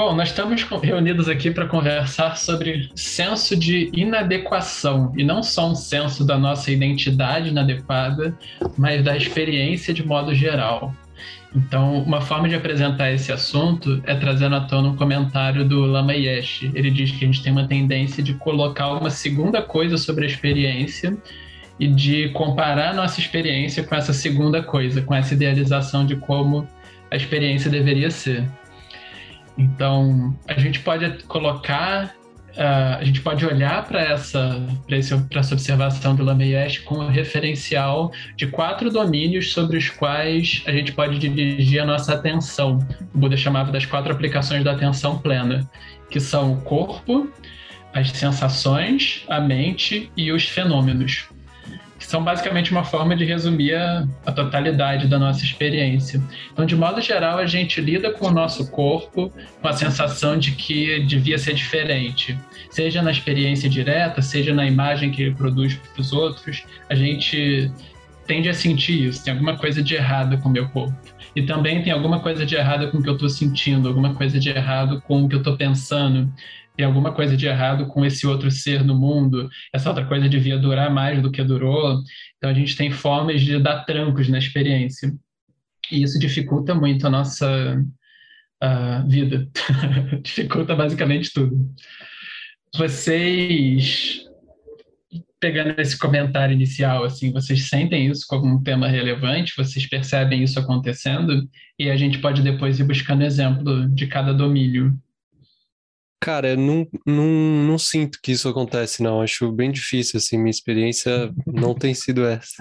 Bom, nós estamos reunidos aqui para conversar sobre senso de inadequação, e não só um senso da nossa identidade inadequada, mas da experiência de modo geral. Então, uma forma de apresentar esse assunto é trazendo à tona um comentário do Lama Yesh. Ele diz que a gente tem uma tendência de colocar uma segunda coisa sobre a experiência e de comparar a nossa experiência com essa segunda coisa, com essa idealização de como a experiência deveria ser. Então, a gente pode colocar Uh, a gente pode olhar para essa, essa observação do Lameyesh com o referencial de quatro domínios sobre os quais a gente pode dirigir a nossa atenção. O Buda chamava das quatro aplicações da atenção plena, que são o corpo, as sensações, a mente e os fenômenos são basicamente uma forma de resumir a, a, totalidade da nossa experiência. Então, de modo geral, a gente lida com o nosso corpo com a sensação de que devia ser diferente. Seja na experiência direta, seja na imagem que ele produz para os outros, a gente tende a sentir isso. Tem alguma coisa de errado com o meu corpo. E também tem alguma coisa de errado com o que eu estou sentindo, alguma coisa de errado com o que eu estou pensando tem alguma coisa de errado com esse outro ser no mundo, essa outra coisa devia durar mais do que durou. Então a gente tem formas de dar trancos na experiência. E isso dificulta muito a nossa uh, vida. dificulta basicamente tudo. Vocês pegando esse comentário inicial, assim, vocês sentem isso como um tema relevante? Vocês percebem isso acontecendo? E a gente pode depois ir buscando exemplo de cada domínio. Cara, eu não, não, não sinto que isso acontece, não. Acho bem difícil, assim. Minha experiência não tem sido essa.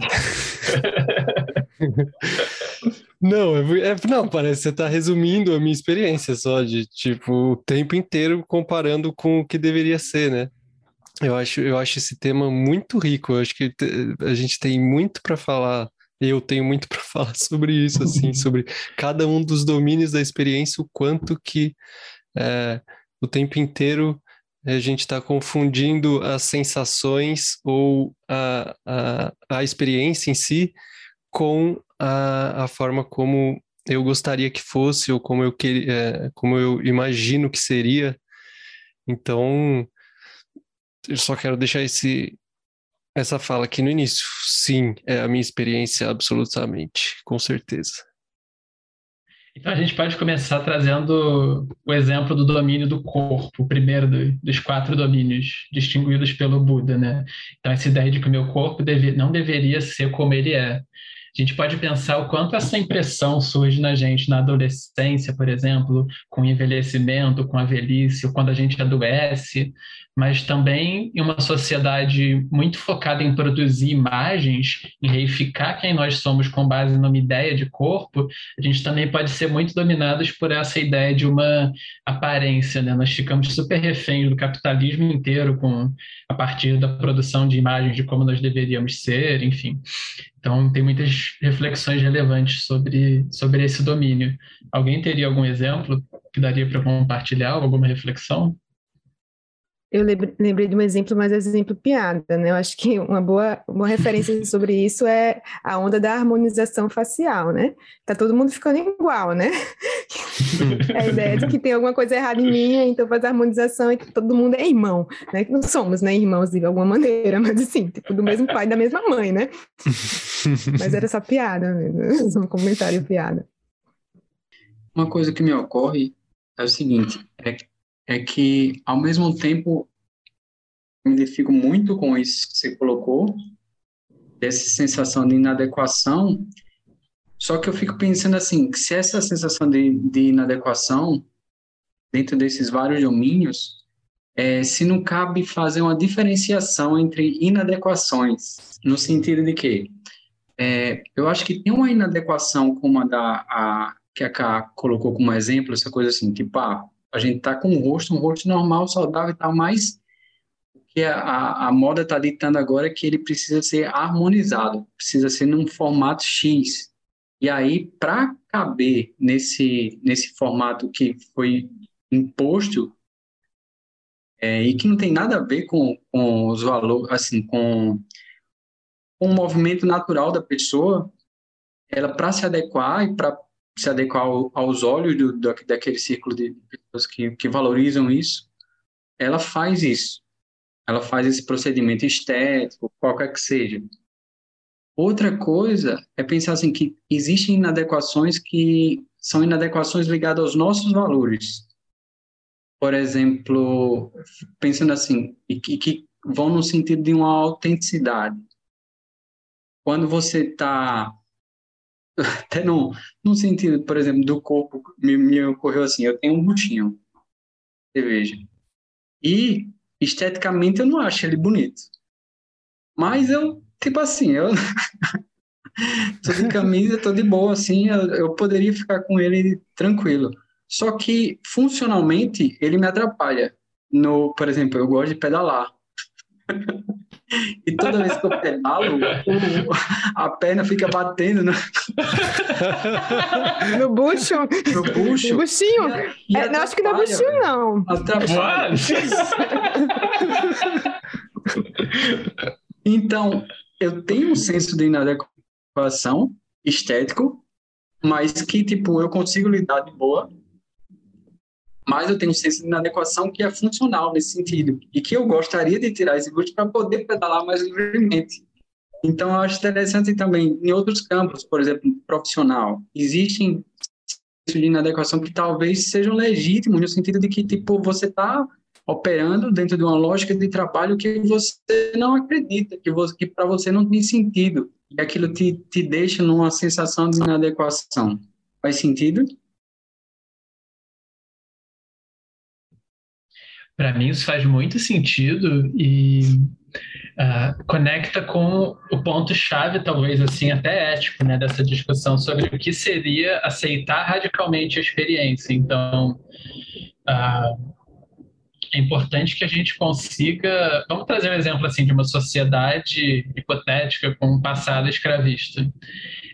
Não, é, é, não, parece que você está resumindo a minha experiência só, de tipo, o tempo inteiro comparando com o que deveria ser, né? Eu acho, eu acho esse tema muito rico, eu acho que a gente tem muito para falar, eu tenho muito para falar sobre isso, assim, sobre cada um dos domínios da experiência, o quanto que é, o tempo inteiro a gente está confundindo as sensações ou a, a, a experiência em si com a, a forma como eu gostaria que fosse ou como eu, que, é, como eu imagino que seria. Então, eu só quero deixar esse, essa fala aqui no início. Sim, é a minha experiência absolutamente, com certeza. Então a gente pode começar trazendo o exemplo do domínio do corpo, o primeiro do, dos quatro domínios distinguidos pelo Buda, né? Então essa ideia de que o meu corpo deve, não deveria ser como ele é. A gente pode pensar o quanto essa impressão surge na gente na adolescência, por exemplo, com o envelhecimento, com a velhice, quando a gente adoece, mas também em uma sociedade muito focada em produzir imagens, em reificar quem nós somos com base numa ideia de corpo, a gente também pode ser muito dominados por essa ideia de uma aparência, né? Nós ficamos super reféns do capitalismo inteiro com a partir da produção de imagens de como nós deveríamos ser, enfim. Então, tem muitas reflexões relevantes sobre, sobre esse domínio. Alguém teria algum exemplo que daria para compartilhar, alguma reflexão? Eu lembrei de um exemplo, mas é exemplo piada, né? Eu acho que uma boa, uma referência sobre isso é a onda da harmonização facial, né? Tá todo mundo ficando igual, né? a ideia de que tem alguma coisa errada em mim, então faz a harmonização e todo mundo é irmão, né? Que não somos, né, irmãos de alguma maneira, mas assim, tipo, do mesmo pai, da mesma mãe, né? mas era só piada mesmo, um comentário piada. Uma coisa que me ocorre é o seguinte, é que é que, ao mesmo tempo, me identifico muito com isso que você colocou, dessa sensação de inadequação, só que eu fico pensando assim, se essa sensação de, de inadequação, dentro desses vários domínios, é, se não cabe fazer uma diferenciação entre inadequações, no sentido de que é, eu acho que tem uma inadequação como a da a, que a Ká colocou como exemplo, essa coisa assim, tipo, ah, a gente tá com um rosto, um rosto normal, saudável e tal, mas o que a, a moda está ditando agora é que ele precisa ser harmonizado, precisa ser num formato X. E aí, para caber nesse, nesse formato que foi imposto, é, e que não tem nada a ver com, com os valores, assim, com, com o movimento natural da pessoa, ela para se adequar e para se adequar aos olhos do, daquele círculo de pessoas que, que valorizam isso, ela faz isso. Ela faz esse procedimento estético, qualquer que seja. Outra coisa é pensar assim que existem inadequações que são inadequações ligadas aos nossos valores. Por exemplo, pensando assim, e que, que vão no sentido de uma autenticidade. Quando você está até no, no sentido, por exemplo, do corpo, me, me ocorreu assim, eu tenho um buchinho, você veja. E, esteticamente, eu não acho ele bonito. Mas eu, tipo assim, eu tô de camisa, tô de boa, assim, eu, eu poderia ficar com ele tranquilo. Só que, funcionalmente, ele me atrapalha. No, por exemplo, eu gosto de pedalar. E toda vez que eu pedalo, a perna fica batendo no, no bucho. No bucho. No buchinho. É, não, acho que não é buchinho, não. Atrapalha. então, eu tenho um senso de inadequação estético, mas que, tipo, eu consigo lidar de boa mas eu tenho um senso de inadequação que é funcional nesse sentido e que eu gostaria de tirar esse gosto para poder pedalar mais livremente. Então, eu acho interessante também, em outros campos, por exemplo, profissional, existem de inadequação que talvez sejam legítimos, no sentido de que, tipo, você está operando dentro de uma lógica de trabalho que você não acredita, que, que para você não tem sentido, e aquilo te, te deixa numa sensação de inadequação. Faz sentido? Para mim isso faz muito sentido e uh, conecta com o ponto-chave, talvez assim, até ético, né, dessa discussão sobre o que seria aceitar radicalmente a experiência. Então, uh, é importante que a gente consiga. Vamos trazer um exemplo assim de uma sociedade hipotética com um passado escravista.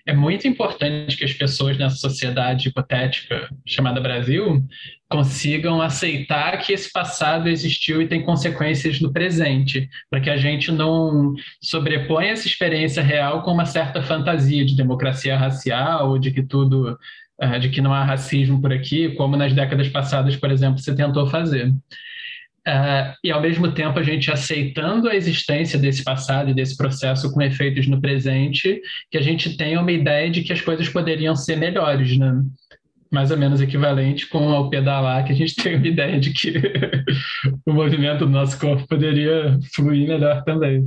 É muito importante que as pessoas nessa sociedade hipotética chamada Brasil consigam aceitar que esse passado existiu e tem consequências no presente, para que a gente não sobreponha essa experiência real com uma certa fantasia de democracia racial, de que tudo, eh, de que não há racismo por aqui, como nas décadas passadas, por exemplo, se tentou fazer. Uh, e ao mesmo tempo a gente aceitando a existência desse passado e desse processo com efeitos no presente, que a gente tenha uma ideia de que as coisas poderiam ser melhores, né? Mais ou menos equivalente com ao pedalar, que a gente tem uma ideia de que o movimento do nosso corpo poderia fluir melhor também.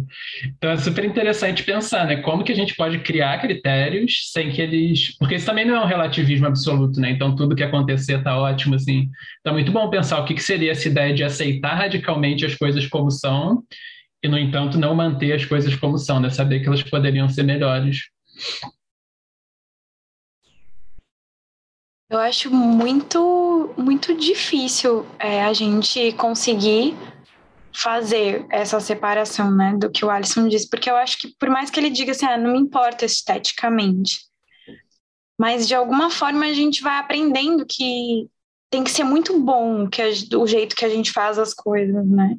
Então é super interessante pensar, né? Como que a gente pode criar critérios sem que eles. Porque isso também não é um relativismo absoluto, né? Então tudo que acontecer tá ótimo, assim. Então é muito bom pensar o que, que seria essa ideia de aceitar radicalmente as coisas como são e, no entanto, não manter as coisas como são, né? Saber que elas poderiam ser melhores. Eu acho muito, muito difícil é, a gente conseguir fazer essa separação, né, do que o Alisson disse, porque eu acho que por mais que ele diga assim, ah, não me importa esteticamente, mas de alguma forma a gente vai aprendendo que tem que ser muito bom que a, o jeito que a gente faz as coisas, né?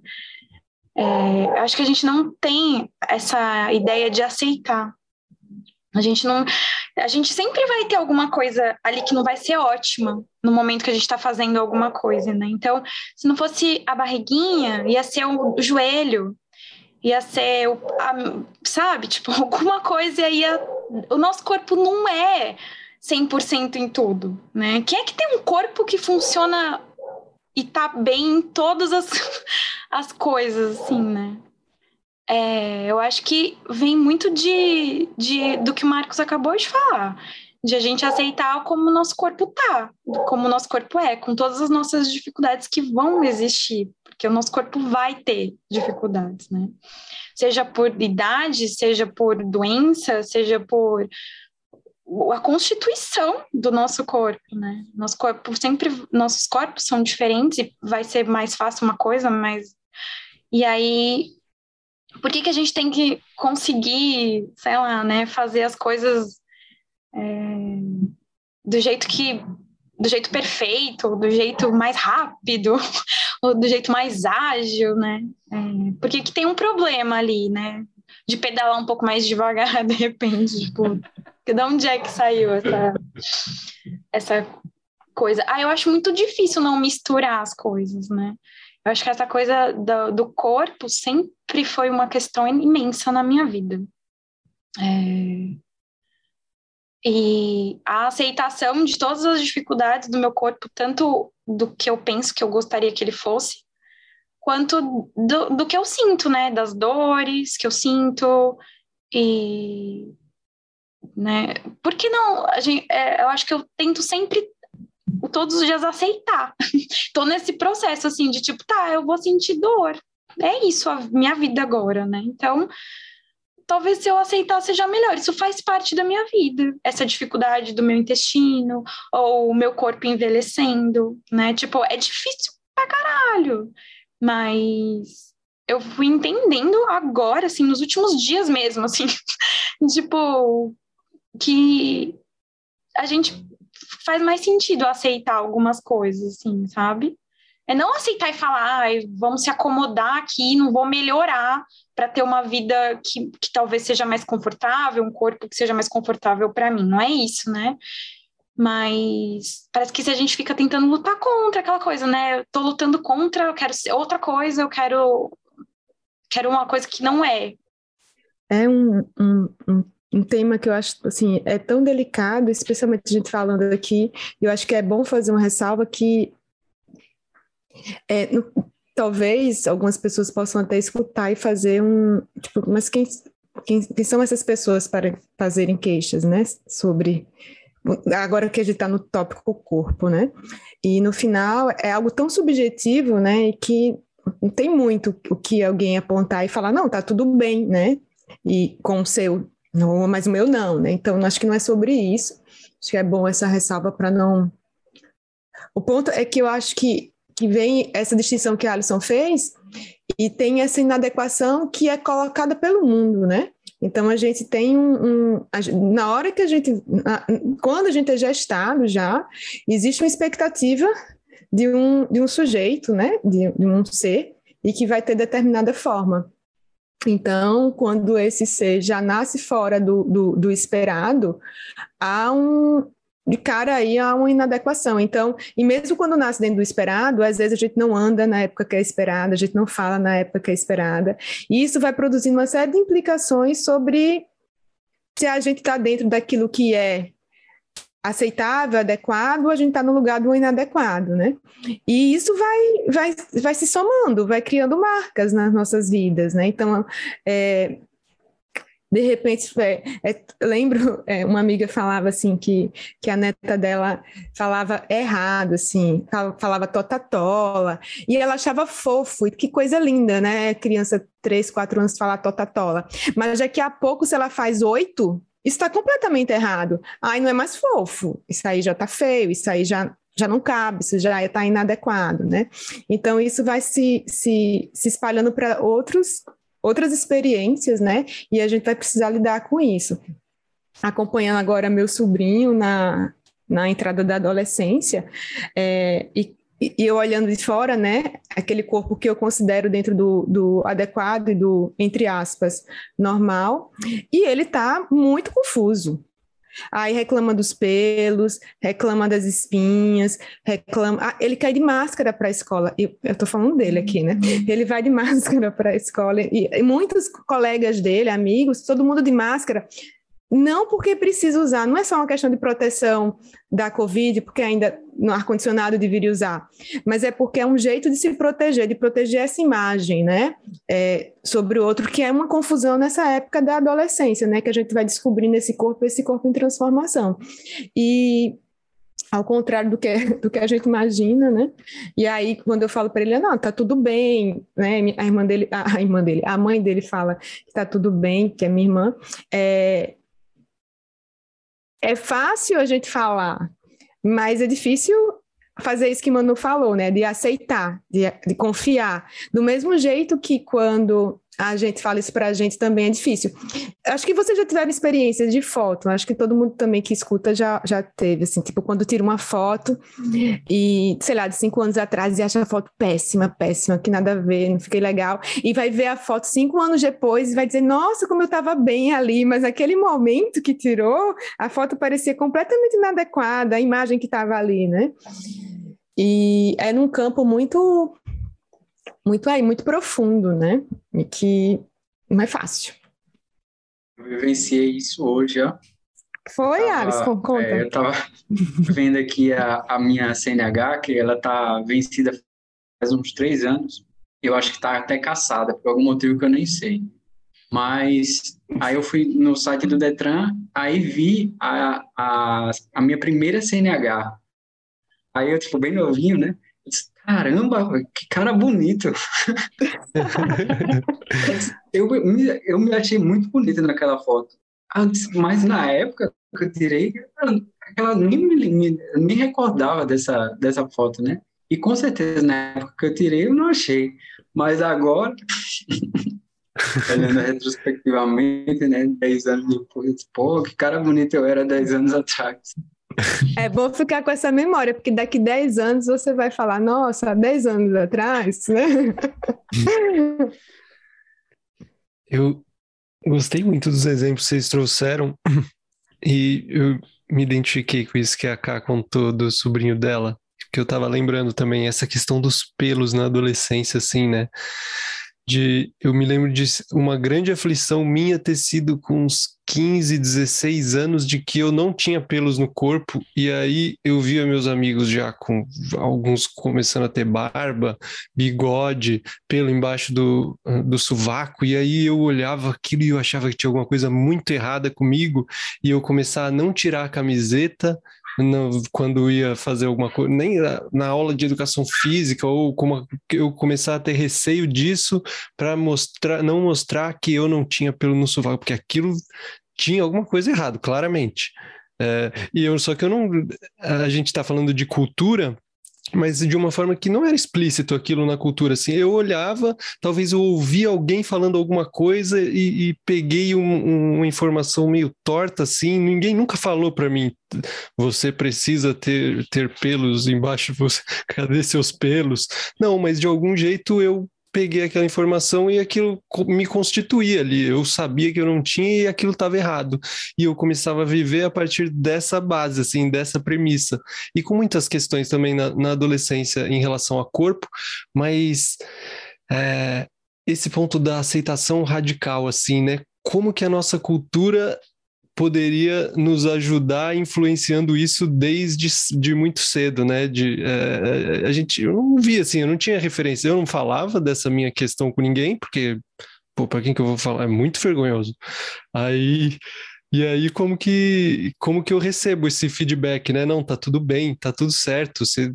É, acho que a gente não tem essa ideia de aceitar a gente não. A gente sempre vai ter alguma coisa ali que não vai ser ótima no momento que a gente está fazendo alguma coisa, né? Então, se não fosse a barriguinha, ia ser o, joelho, ia ser o. A, sabe? Tipo, alguma coisa ia. O nosso corpo não é 100% em tudo, né? Quem é que tem um corpo que funciona e tá bem em todas as, as coisas, assim, né? É, eu acho que vem muito de, de, do que o Marcos acabou de falar, de a gente aceitar como o nosso corpo tá, como o nosso corpo é, com todas as nossas dificuldades que vão existir, porque o nosso corpo vai ter dificuldades, né? Seja por idade, seja por doença, seja por a constituição do nosso corpo, né? Nosso corpo sempre, nossos corpos são diferentes e vai ser mais fácil uma coisa, mas e aí por que, que a gente tem que conseguir, sei lá, né, fazer as coisas é, do jeito que do jeito perfeito, do jeito mais rápido, ou do jeito mais ágil, né? É, porque que tem um problema ali, né? de pedalar um pouco mais devagar, de repente, tipo, de onde é que saiu essa, essa coisa? Ah, eu acho muito difícil não misturar as coisas, né? Eu acho que essa coisa do, do corpo sempre foi uma questão imensa na minha vida. É... E a aceitação de todas as dificuldades do meu corpo, tanto do que eu penso que eu gostaria que ele fosse, quanto do, do que eu sinto, né? Das dores que eu sinto e né? Por que não? A gente, é, eu acho que eu tento sempre todos os dias aceitar. Tô nesse processo assim de tipo, tá, eu vou sentir dor. É isso a minha vida agora, né? Então, talvez se eu aceitar seja melhor. Isso faz parte da minha vida. Essa dificuldade do meu intestino ou o meu corpo envelhecendo, né? Tipo, é difícil pra caralho. Mas eu fui entendendo agora, assim, nos últimos dias mesmo, assim, tipo, que a gente faz mais sentido aceitar algumas coisas, assim, sabe? É não aceitar e falar, ah, vamos se acomodar aqui, não vou melhorar para ter uma vida que, que talvez seja mais confortável, um corpo que seja mais confortável para mim. Não é isso, né? Mas parece que se a gente fica tentando lutar contra aquela coisa, né? Eu tô lutando contra, eu quero ser outra coisa, eu quero, quero uma coisa que não é. É um, um, um, um tema que eu acho, assim, é tão delicado, especialmente a gente falando aqui, eu acho que é bom fazer uma ressalva que é, no, talvez algumas pessoas possam até escutar e fazer um, tipo, mas quem, quem, quem são essas pessoas para fazerem queixas, né, sobre agora que a gente está no tópico corpo, né? E no final é algo tão subjetivo, né? Que não tem muito o que alguém apontar e falar, não, tá tudo bem, né? E com o seu, não, mas o meu não, né? Então acho que não é sobre isso. Acho que é bom essa ressalva para não. O ponto é que eu acho que, que vem essa distinção que a Alison fez e tem essa inadequação que é colocada pelo mundo, né? Então a gente tem um, um a, na hora que a gente, quando a gente é gestado já, existe uma expectativa de um, de um sujeito, né, de, de um ser, e que vai ter determinada forma. Então, quando esse ser já nasce fora do, do, do esperado, há um, de cara aí há uma inadequação. Então, e mesmo quando nasce dentro do esperado, às vezes a gente não anda na época que é esperada, a gente não fala na época que é esperada. E isso vai produzindo uma série de implicações sobre se a gente está dentro daquilo que é aceitável, adequado, a gente está no lugar do inadequado, né? E isso vai, vai, vai se somando, vai criando marcas nas nossas vidas, né? Então, é, de repente, é, é, lembro, é, uma amiga falava assim, que, que a neta dela falava errado, assim, falava totatola, e ela achava fofo, e que coisa linda, né, criança, três, quatro anos, falar totatola, mas daqui a pouco, se ela faz oito, isso está completamente errado, aí não é mais fofo, isso aí já está feio, isso aí já já não cabe, isso já está inadequado, né? Então, isso vai se, se, se espalhando para outros outras experiências, né? E a gente vai precisar lidar com isso. Acompanhando agora meu sobrinho na, na entrada da adolescência, é, e, e eu olhando de fora, né, aquele corpo que eu considero dentro do, do adequado e do, entre aspas, normal, e ele está muito confuso, Aí reclama dos pelos, reclama das espinhas, reclama. Ah, ele cai de máscara para a escola. Eu, tô falando dele aqui, né? Ele vai de máscara para a escola. E, e muitos colegas dele, amigos, todo mundo de máscara. Não porque precisa usar, não é só uma questão de proteção da Covid, porque ainda no ar-condicionado deveria usar, mas é porque é um jeito de se proteger, de proteger essa imagem, né, é, sobre o outro, que é uma confusão nessa época da adolescência, né, que a gente vai descobrindo esse corpo, esse corpo em transformação. E ao contrário do que, do que a gente imagina, né? E aí, quando eu falo para ele, não, tá tudo bem, né? A irmã dele, a irmã dele, a mãe dele fala que tá tudo bem, que é minha irmã, é, é fácil a gente falar, mas é difícil fazer isso que Manu falou, né? De aceitar, de, de confiar. Do mesmo jeito que quando a gente fala isso para a gente também é difícil. Acho que vocês já tiveram experiência de foto, acho que todo mundo também que escuta já, já teve, assim, tipo, quando tira uma foto e, sei lá, de cinco anos atrás e acha a foto péssima, péssima, que nada a ver, não fiquei legal, e vai ver a foto cinco anos depois e vai dizer, nossa, como eu estava bem ali, mas aquele momento que tirou, a foto parecia completamente inadequada, a imagem que estava ali, né? E é num campo muito muito aí, muito profundo, né? E que não é fácil. Eu vivenciei isso hoje, ó. Foi, tava, Alisson? Conta. É, eu estava vendo aqui a, a minha CNH, que ela está vencida faz uns três anos. Eu acho que está até caçada, por algum motivo que eu nem sei. Mas aí eu fui no site do Detran, aí vi a, a, a minha primeira CNH. Aí eu, tipo, bem novinho, né? Caramba, que cara bonito. eu, me, eu me achei muito bonita naquela foto. Mas na época que eu tirei, aquela nem me, me recordava dessa, dessa foto, né? E com certeza na época que eu tirei eu não achei. Mas agora, olhando retrospectivamente, né? 10 anos depois, pô, que cara bonito eu era 10 anos atrás. É bom ficar com essa memória, porque daqui 10 anos você vai falar, nossa, 10 anos atrás, né? Eu gostei muito dos exemplos que vocês trouxeram e eu me identifiquei com isso que a Ká contou do sobrinho dela, que eu tava lembrando também, essa questão dos pelos na adolescência, assim, né? De eu me lembro de uma grande aflição minha ter sido com uns 15, 16 anos de que eu não tinha pelos no corpo e aí eu via meus amigos já com alguns começando a ter barba, bigode, pelo embaixo do, do sovaco e aí eu olhava aquilo e eu achava que tinha alguma coisa muito errada comigo e eu começar a não tirar a camiseta no, quando ia fazer alguma coisa, nem na, na, aula de educação física, ou como eu começar a ter receio disso para mostrar, não mostrar que eu não tinha pelo no sovaco, porque aquilo tinha alguma coisa errada, claramente. É, e eu só que eu não. A gente está falando de cultura, mas de uma forma que não era explícito aquilo na cultura. Assim, eu olhava, talvez eu ouvia alguém falando alguma coisa e, e peguei um, um, uma informação meio torta, assim. Ninguém nunca falou para mim: você precisa ter, ter pelos embaixo, você, cadê seus pelos? Não, mas de algum jeito eu peguei aquela informação e aquilo me constituía ali. Eu sabia que eu não tinha e aquilo estava errado. E eu começava a viver a partir dessa base, assim, dessa premissa. E com muitas questões também na, na adolescência em relação a corpo, mas é, esse ponto da aceitação radical, assim, né? Como que a nossa cultura poderia nos ajudar influenciando isso desde de muito cedo, né? De, é, a gente, eu não via assim, eu não tinha referência, eu não falava dessa minha questão com ninguém, porque, pô, para quem que eu vou falar? É muito vergonhoso. Aí e aí, como que, como que eu recebo esse feedback, né? Não, tá tudo bem, tá tudo certo, você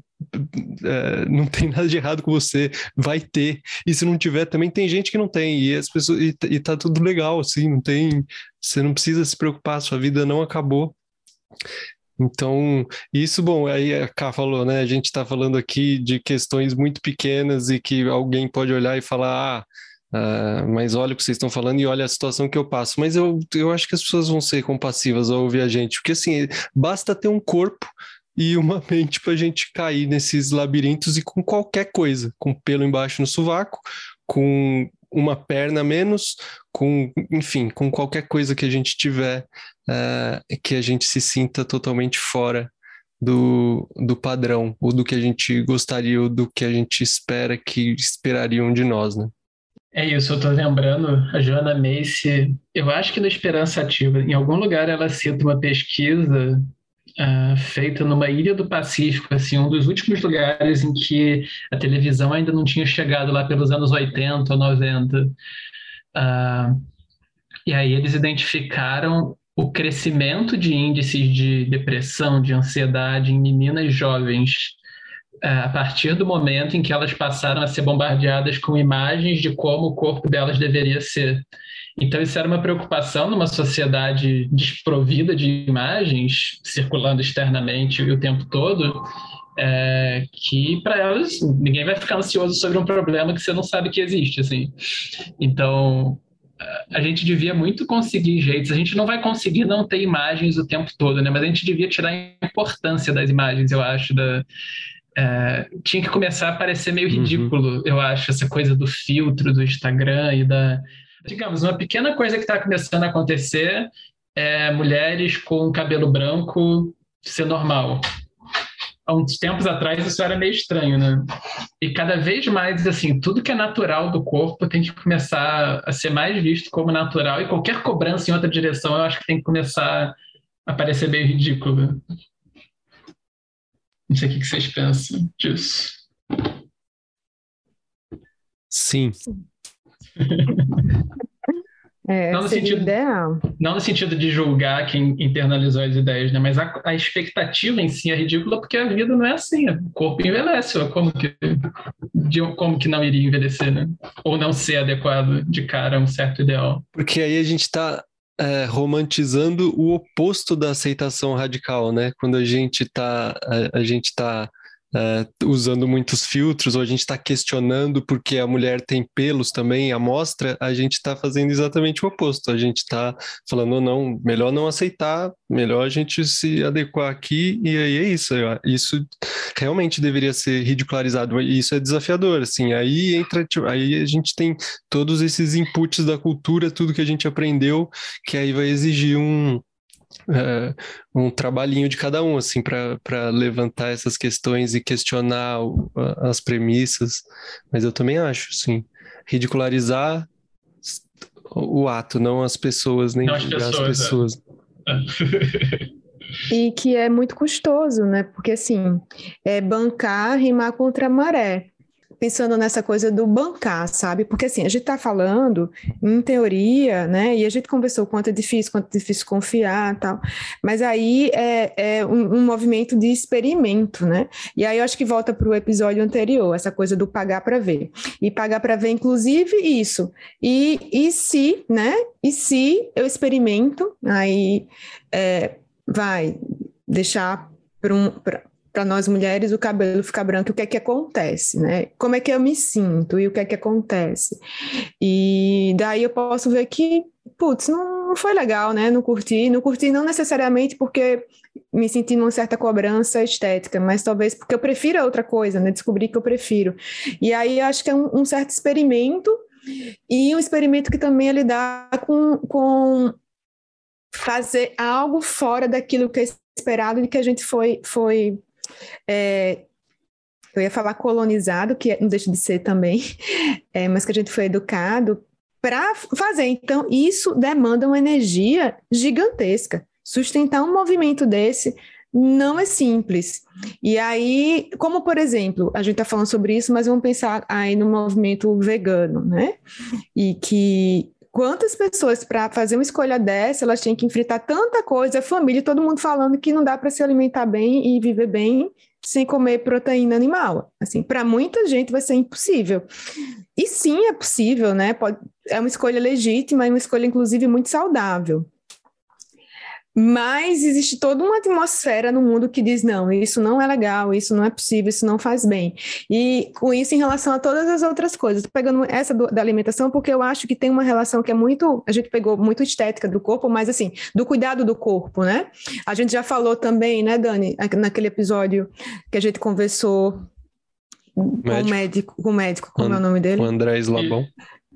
é, não tem nada de errado com você, vai ter. E se não tiver, também tem gente que não tem, e as pessoas, e, e tá tudo legal, assim, não tem. Você não precisa se preocupar, sua vida não acabou. Então, isso, bom, aí a Ká falou, né? A gente está falando aqui de questões muito pequenas e que alguém pode olhar e falar, ah Uh, mas olha o que vocês estão falando e olha a situação que eu passo. Mas eu, eu acho que as pessoas vão ser compassivas ao ouvir a gente, porque assim, basta ter um corpo e uma mente para a gente cair nesses labirintos e com qualquer coisa, com pelo embaixo no sovaco, com uma perna menos, com, enfim, com qualquer coisa que a gente tiver, uh, que a gente se sinta totalmente fora do, do padrão, ou do que a gente gostaria, ou do que a gente espera que esperariam de nós, né? É isso, eu estou lembrando, a Joana Macy, eu acho que no Esperança Ativa, em algum lugar ela cita uma pesquisa uh, feita numa ilha do Pacífico, assim, um dos últimos lugares em que a televisão ainda não tinha chegado lá pelos anos 80 ou 90. Uh, ah, e aí eles identificaram o crescimento de índices de depressão, de ansiedade em meninas jovens é, a partir do momento em que elas passaram a ser bombardeadas com imagens de como o corpo delas deveria ser. Então, isso era uma preocupação numa sociedade desprovida de imagens circulando externamente o tempo todo, é, que para elas ninguém vai ficar ansioso sobre um problema que você não sabe que existe, assim. Então a gente devia muito conseguir jeitos. A gente não vai conseguir não ter imagens o tempo todo, né? Mas a gente devia tirar a importância das imagens, eu acho, da, é, tinha que começar a parecer meio uhum. ridículo, uhum. eu acho, essa coisa do filtro do Instagram e da. Digamos, uma pequena coisa que está começando a acontecer é mulheres com cabelo branco ser normal. Há uns tempos atrás isso era meio estranho, né? E cada vez mais, assim, tudo que é natural do corpo tem que começar a ser mais visto como natural e qualquer cobrança em outra direção eu acho que tem que começar a parecer meio ridículo. Não sei o que vocês pensam disso. Sim. É, não no sentido ideal. Não no sentido de julgar quem internalizou as ideias, né? Mas a, a, expectativa em si é ridícula porque a vida não é assim. O corpo envelhece. Como que, de, como que não iria envelhecer, né? Ou não ser adequado de cara a um certo ideal. Porque aí a gente está é, romantizando o oposto da aceitação radical, né? Quando a gente está a, a gente tá uh, usando muitos filtros, ou a gente está questionando porque a mulher tem pelos também, a mostra, a gente está fazendo exatamente o oposto. A gente está falando, não, melhor não aceitar, melhor a gente se adequar aqui, e aí é isso. Isso realmente deveria ser ridicularizado, e isso é desafiador, assim. Aí entra, aí a gente tem todos esses inputs da cultura, tudo que a gente aprendeu, que aí vai exigir um é, um trabalhinho de cada um, assim, para levantar essas questões e questionar o, as premissas. Mas eu também acho, sim, ridicularizar o ato, não as pessoas, nem não as pessoas. As pessoas. É. e que é muito custoso, né? Porque assim, é bancar, rimar contra a maré pensando nessa coisa do bancar, sabe? Porque assim, a gente está falando em teoria, né? E a gente conversou quanto é difícil, quanto é difícil confiar tal. Mas aí é, é um, um, movimento de experimento, né? E aí eu acho que volta para o episódio anterior, essa coisa do pagar para ver. E pagar para ver, inclusive, isso. E, e se, né? E se eu experimento, aí é, vai deixar para um. Pra, para nós mulheres o cabelo fica branco, o que é que acontece, né? Como é que eu me sinto e o que é que acontece? E daí eu posso ver que, putz, não foi legal, né? Não curti, não curti não necessariamente porque me senti numa certa cobrança estética, mas talvez porque eu prefiro outra coisa, né? Descobri que eu prefiro. E aí eu acho que é um, um certo experimento e um experimento que também é lidar com, com fazer algo fora daquilo que é esperado e que a gente foi, foi é, eu ia falar colonizado, que não deixa de ser também, é, mas que a gente foi educado para fazer. Então, isso demanda uma energia gigantesca. Sustentar um movimento desse não é simples. E aí, como por exemplo, a gente está falando sobre isso, mas vamos pensar aí no movimento vegano, né? E que quantas pessoas para fazer uma escolha dessa, elas têm que enfrentar tanta coisa, família, todo mundo falando que não dá para se alimentar bem e viver bem sem comer proteína animal. Assim, para muita gente vai ser impossível. E sim, é possível, né? Pode, é uma escolha legítima e uma escolha inclusive muito saudável. Mas existe toda uma atmosfera no mundo que diz: não, isso não é legal, isso não é possível, isso não faz bem. E com isso, em relação a todas as outras coisas, Estou pegando essa do, da alimentação, porque eu acho que tem uma relação que é muito. A gente pegou muito estética do corpo, mas assim, do cuidado do corpo, né? A gente já falou também, né, Dani, naquele episódio que a gente conversou médico. com o médico, com o médico, como é o nome dele? O André Slabão.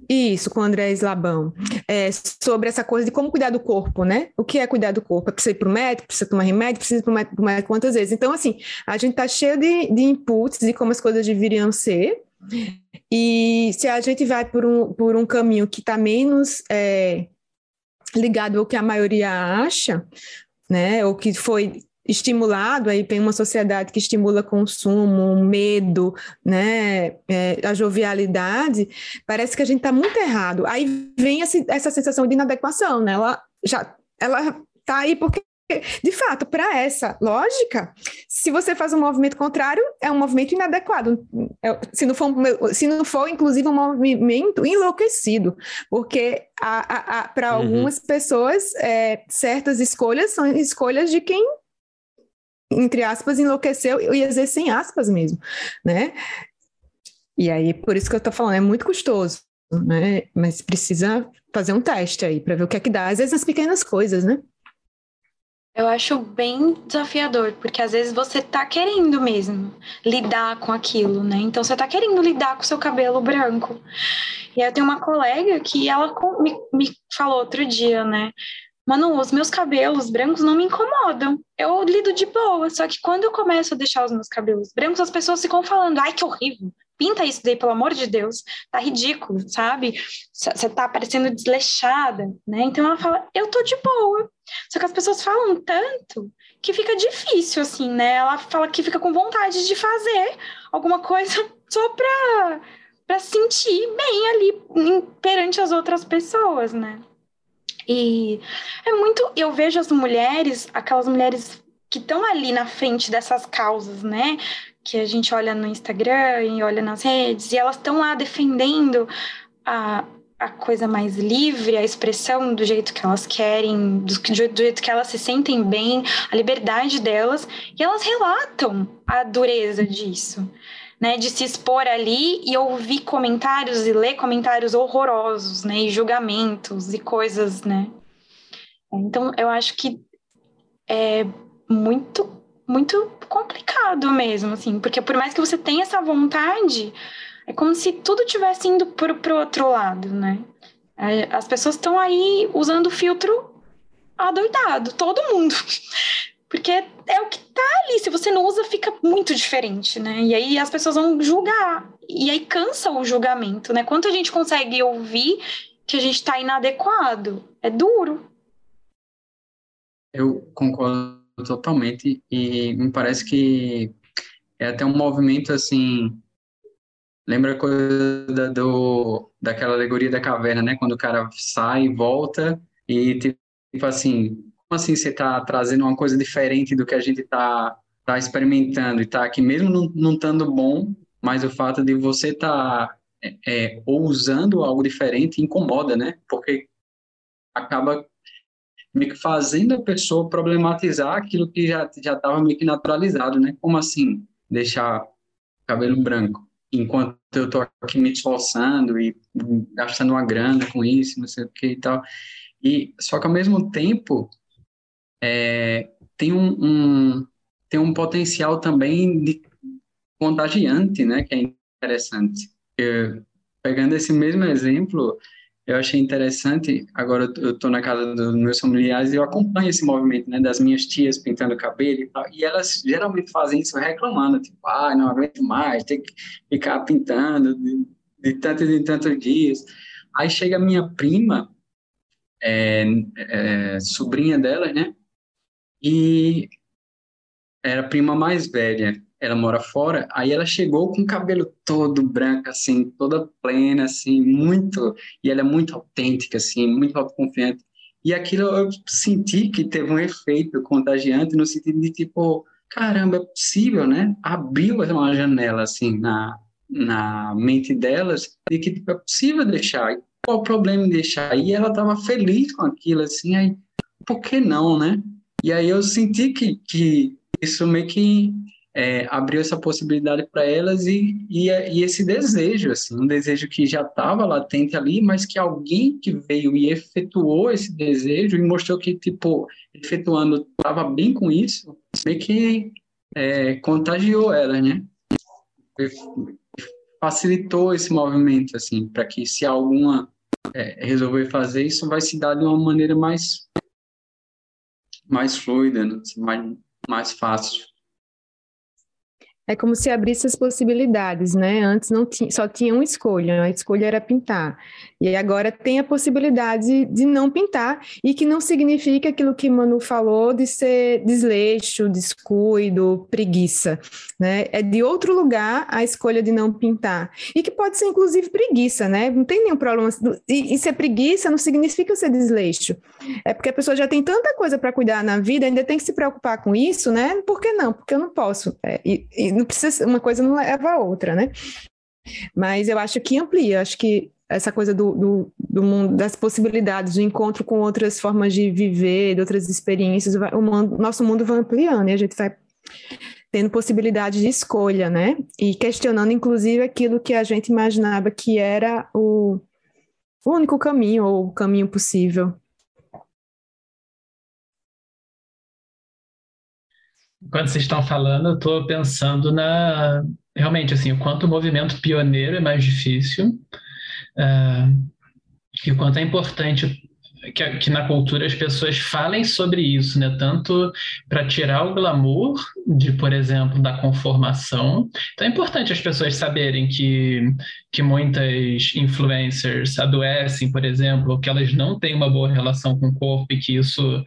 Isso, com o André Slabão. É, sobre essa coisa de como cuidar do corpo, né? O que é cuidar do corpo? É precisa ir para o médico, precisa tomar remédio, precisa ir para o médico, médico, quantas vezes? Então, assim, a gente está cheio de, de inputs de como as coisas deveriam ser. E se a gente vai por um, por um caminho que está menos é, ligado ao que a maioria acha, né? Ou que foi estimulado, aí tem uma sociedade que estimula consumo, medo, né, é, a jovialidade, parece que a gente está muito errado. Aí vem essa, essa sensação de inadequação, né? Ela já ela tá aí porque de fato, para essa lógica, se você faz um movimento contrário, é um movimento inadequado. É, se, não for, se não for, inclusive, um movimento enlouquecido, porque para uhum. algumas pessoas, é, certas escolhas são escolhas de quem entre aspas, enlouqueceu, eu ia dizer sem aspas mesmo, né? E aí, por isso que eu tô falando, é muito custoso, né? Mas precisa fazer um teste aí para ver o que é que dá, às vezes as pequenas coisas, né? Eu acho bem desafiador, porque às vezes você tá querendo mesmo lidar com aquilo, né? Então você tá querendo lidar com seu cabelo branco. E eu tenho uma colega que ela me, me falou outro dia, né? Mano, os meus cabelos brancos não me incomodam. Eu lido de boa. Só que quando eu começo a deixar os meus cabelos brancos, as pessoas ficam falando: ai, que horrível. Pinta isso daí, pelo amor de Deus. Tá ridículo, sabe? Você tá parecendo desleixada, né? Então ela fala: eu tô de boa. Só que as pessoas falam tanto que fica difícil, assim, né? Ela fala que fica com vontade de fazer alguma coisa só pra, pra sentir bem ali perante as outras pessoas, né? E é muito. Eu vejo as mulheres, aquelas mulheres que estão ali na frente dessas causas, né? Que a gente olha no Instagram e olha nas redes, e elas estão lá defendendo a, a coisa mais livre, a expressão do jeito que elas querem, do, do, jeito que elas se sentem bem, a liberdade delas, e elas relatam a dureza disso né, de se expor ali e ouvir comentários e ler comentários horrorosos, né, e julgamentos e coisas, né. Então, eu acho que é muito, muito complicado mesmo, assim, porque por mais que você tenha essa vontade, é como se tudo tivesse indo pro, pro outro lado, né. É, as pessoas estão aí usando o filtro adoidado, todo mundo. Porque é o que tá ali. Se você não usa, fica muito diferente, né? E aí as pessoas vão julgar. E aí cansa o julgamento, né? Quanto a gente consegue ouvir que a gente tá inadequado? É duro. Eu concordo totalmente. E me parece que é até um movimento assim. Lembra a coisa do, daquela alegoria da caverna, né? Quando o cara sai e volta e, tipo assim, assim você está trazendo uma coisa diferente do que a gente está tá experimentando e está aqui, mesmo não, não estando bom, mas o fato de você estar tá, é, é, usando algo diferente incomoda, né? Porque acaba meio que fazendo a pessoa problematizar aquilo que já estava meio que naturalizado, né? Como assim deixar cabelo branco enquanto eu estou aqui me esforçando e gastando uma grana com isso, não sei o que e tal. E só que ao mesmo tempo é, tem um, um, tem um potencial também de contagiante, né, que é interessante. Eu, pegando esse mesmo exemplo, eu achei interessante, agora eu estou na casa dos meus familiares e eu acompanho esse movimento, né, das minhas tias pintando cabelo e tal, e elas geralmente fazem isso reclamando, tipo, ah, não aguento mais, tem que ficar pintando de, de tantos e tantos dias. Aí chega a minha prima, é, é, sobrinha dela, né, e era a prima mais velha, ela mora fora, aí ela chegou com o cabelo todo branco, assim, toda plena, assim, muito, e ela é muito autêntica, assim, muito autoconfiante. E aquilo eu senti que teve um efeito contagiante no sentido de, tipo, caramba, é possível, né? Abriu uma janela, assim, na, na mente delas, de que tipo, é possível deixar. Qual o problema em deixar? E ela estava feliz com aquilo, assim, aí, por que não, né? E aí eu senti que, que isso meio que é, abriu essa possibilidade para elas e, e, e, esse desejo, assim, um desejo que já estava latente ali, mas que alguém que veio e efetuou esse desejo e mostrou que, tipo, efetuando, estava bem com isso, meio que é, contagiou elas, né? Facilitou esse movimento, assim, para que se alguma é, resolver fazer isso, vai se dar de uma maneira mais mais fluida, né? mais, mais fácil. É como se abrisse as possibilidades, né? Antes não tinha, só tinha uma escolha, a escolha era pintar. E agora tem a possibilidade de não pintar, e que não significa aquilo que Manu falou de ser desleixo, descuido, preguiça, né? É de outro lugar a escolha de não pintar. E que pode ser, inclusive, preguiça, né? Não tem nenhum problema. E, e ser preguiça não significa ser desleixo. É porque a pessoa já tem tanta coisa para cuidar na vida, ainda tem que se preocupar com isso, né? Por que não? Porque eu não posso. É, e, não precisa, uma coisa não leva a outra, né? Mas eu acho que amplia, acho que essa coisa do, do, do, mundo, das possibilidades, do encontro com outras formas de viver, de outras experiências, o mundo, nosso mundo vai ampliando e a gente vai tendo possibilidade de escolha, né? E questionando, inclusive, aquilo que a gente imaginava que era o, o único caminho ou o caminho possível. Quando vocês estão falando, eu estou pensando na realmente assim o quanto o movimento pioneiro é mais difícil uh, e o quanto é importante que, que, na cultura as pessoas falem sobre isso, né? Tanto para tirar o glamour de, por exemplo, da conformação. Então é importante as pessoas saberem que, que muitas influencers adoecem, por exemplo, que elas não têm uma boa relação com o corpo e que isso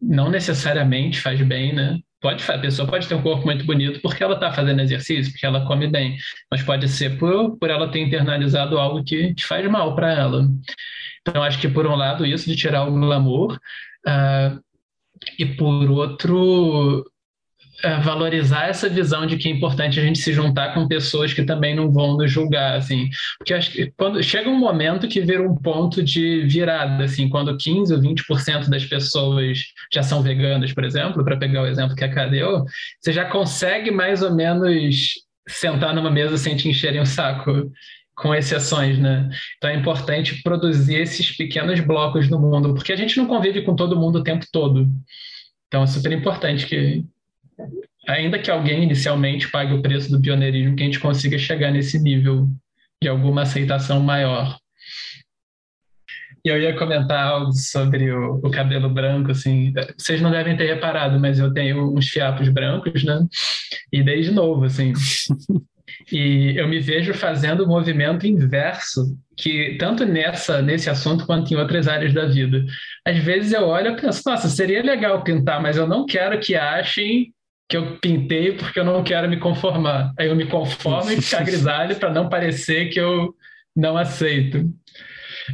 não necessariamente faz bem, né? Pode, a pessoa pode ter um corpo muito bonito porque ela está fazendo exercício, porque ela come bem, mas pode ser por, por ela ter internalizado algo que, faz mal para ela. Então, acho que por um lado, isso de tirar o glamour, uh, e por outro, valorizar essa visão de que é importante a gente se juntar com pessoas que também não vão nos julgar, assim. Porque acho que quando chega um momento que vira um ponto de virada, assim, quando 15 ou 20% das pessoas já são veganas, por exemplo, para pegar o exemplo que a Cá deu, você já consegue mais ou menos sentar numa mesa sem te encherem o saco com exceções, né? Então é importante produzir esses pequenos blocos no mundo, porque a gente não convive com todo mundo o tempo todo. Então é super importante que, ainda que alguém inicialmente pague o preço do pioneirismo, que a gente consiga chegar nesse nível de alguma aceitação maior. E eu ia comentar algo sobre o, o, cabelo branco, assim. Vocês não devem ter reparado, mas eu tenho uns fiapos brancos, né? E desde novo, assim. E eu me vejo fazendo o movimento inverso, que tanto nessa nesse assunto quanto em outras áreas da vida. Às vezes eu olho e penso, nossa, seria legal pintar, mas eu não quero que achem que eu pintei porque eu não quero me conformar. Aí eu me conformo em ficar grisalho para não parecer que eu não aceito.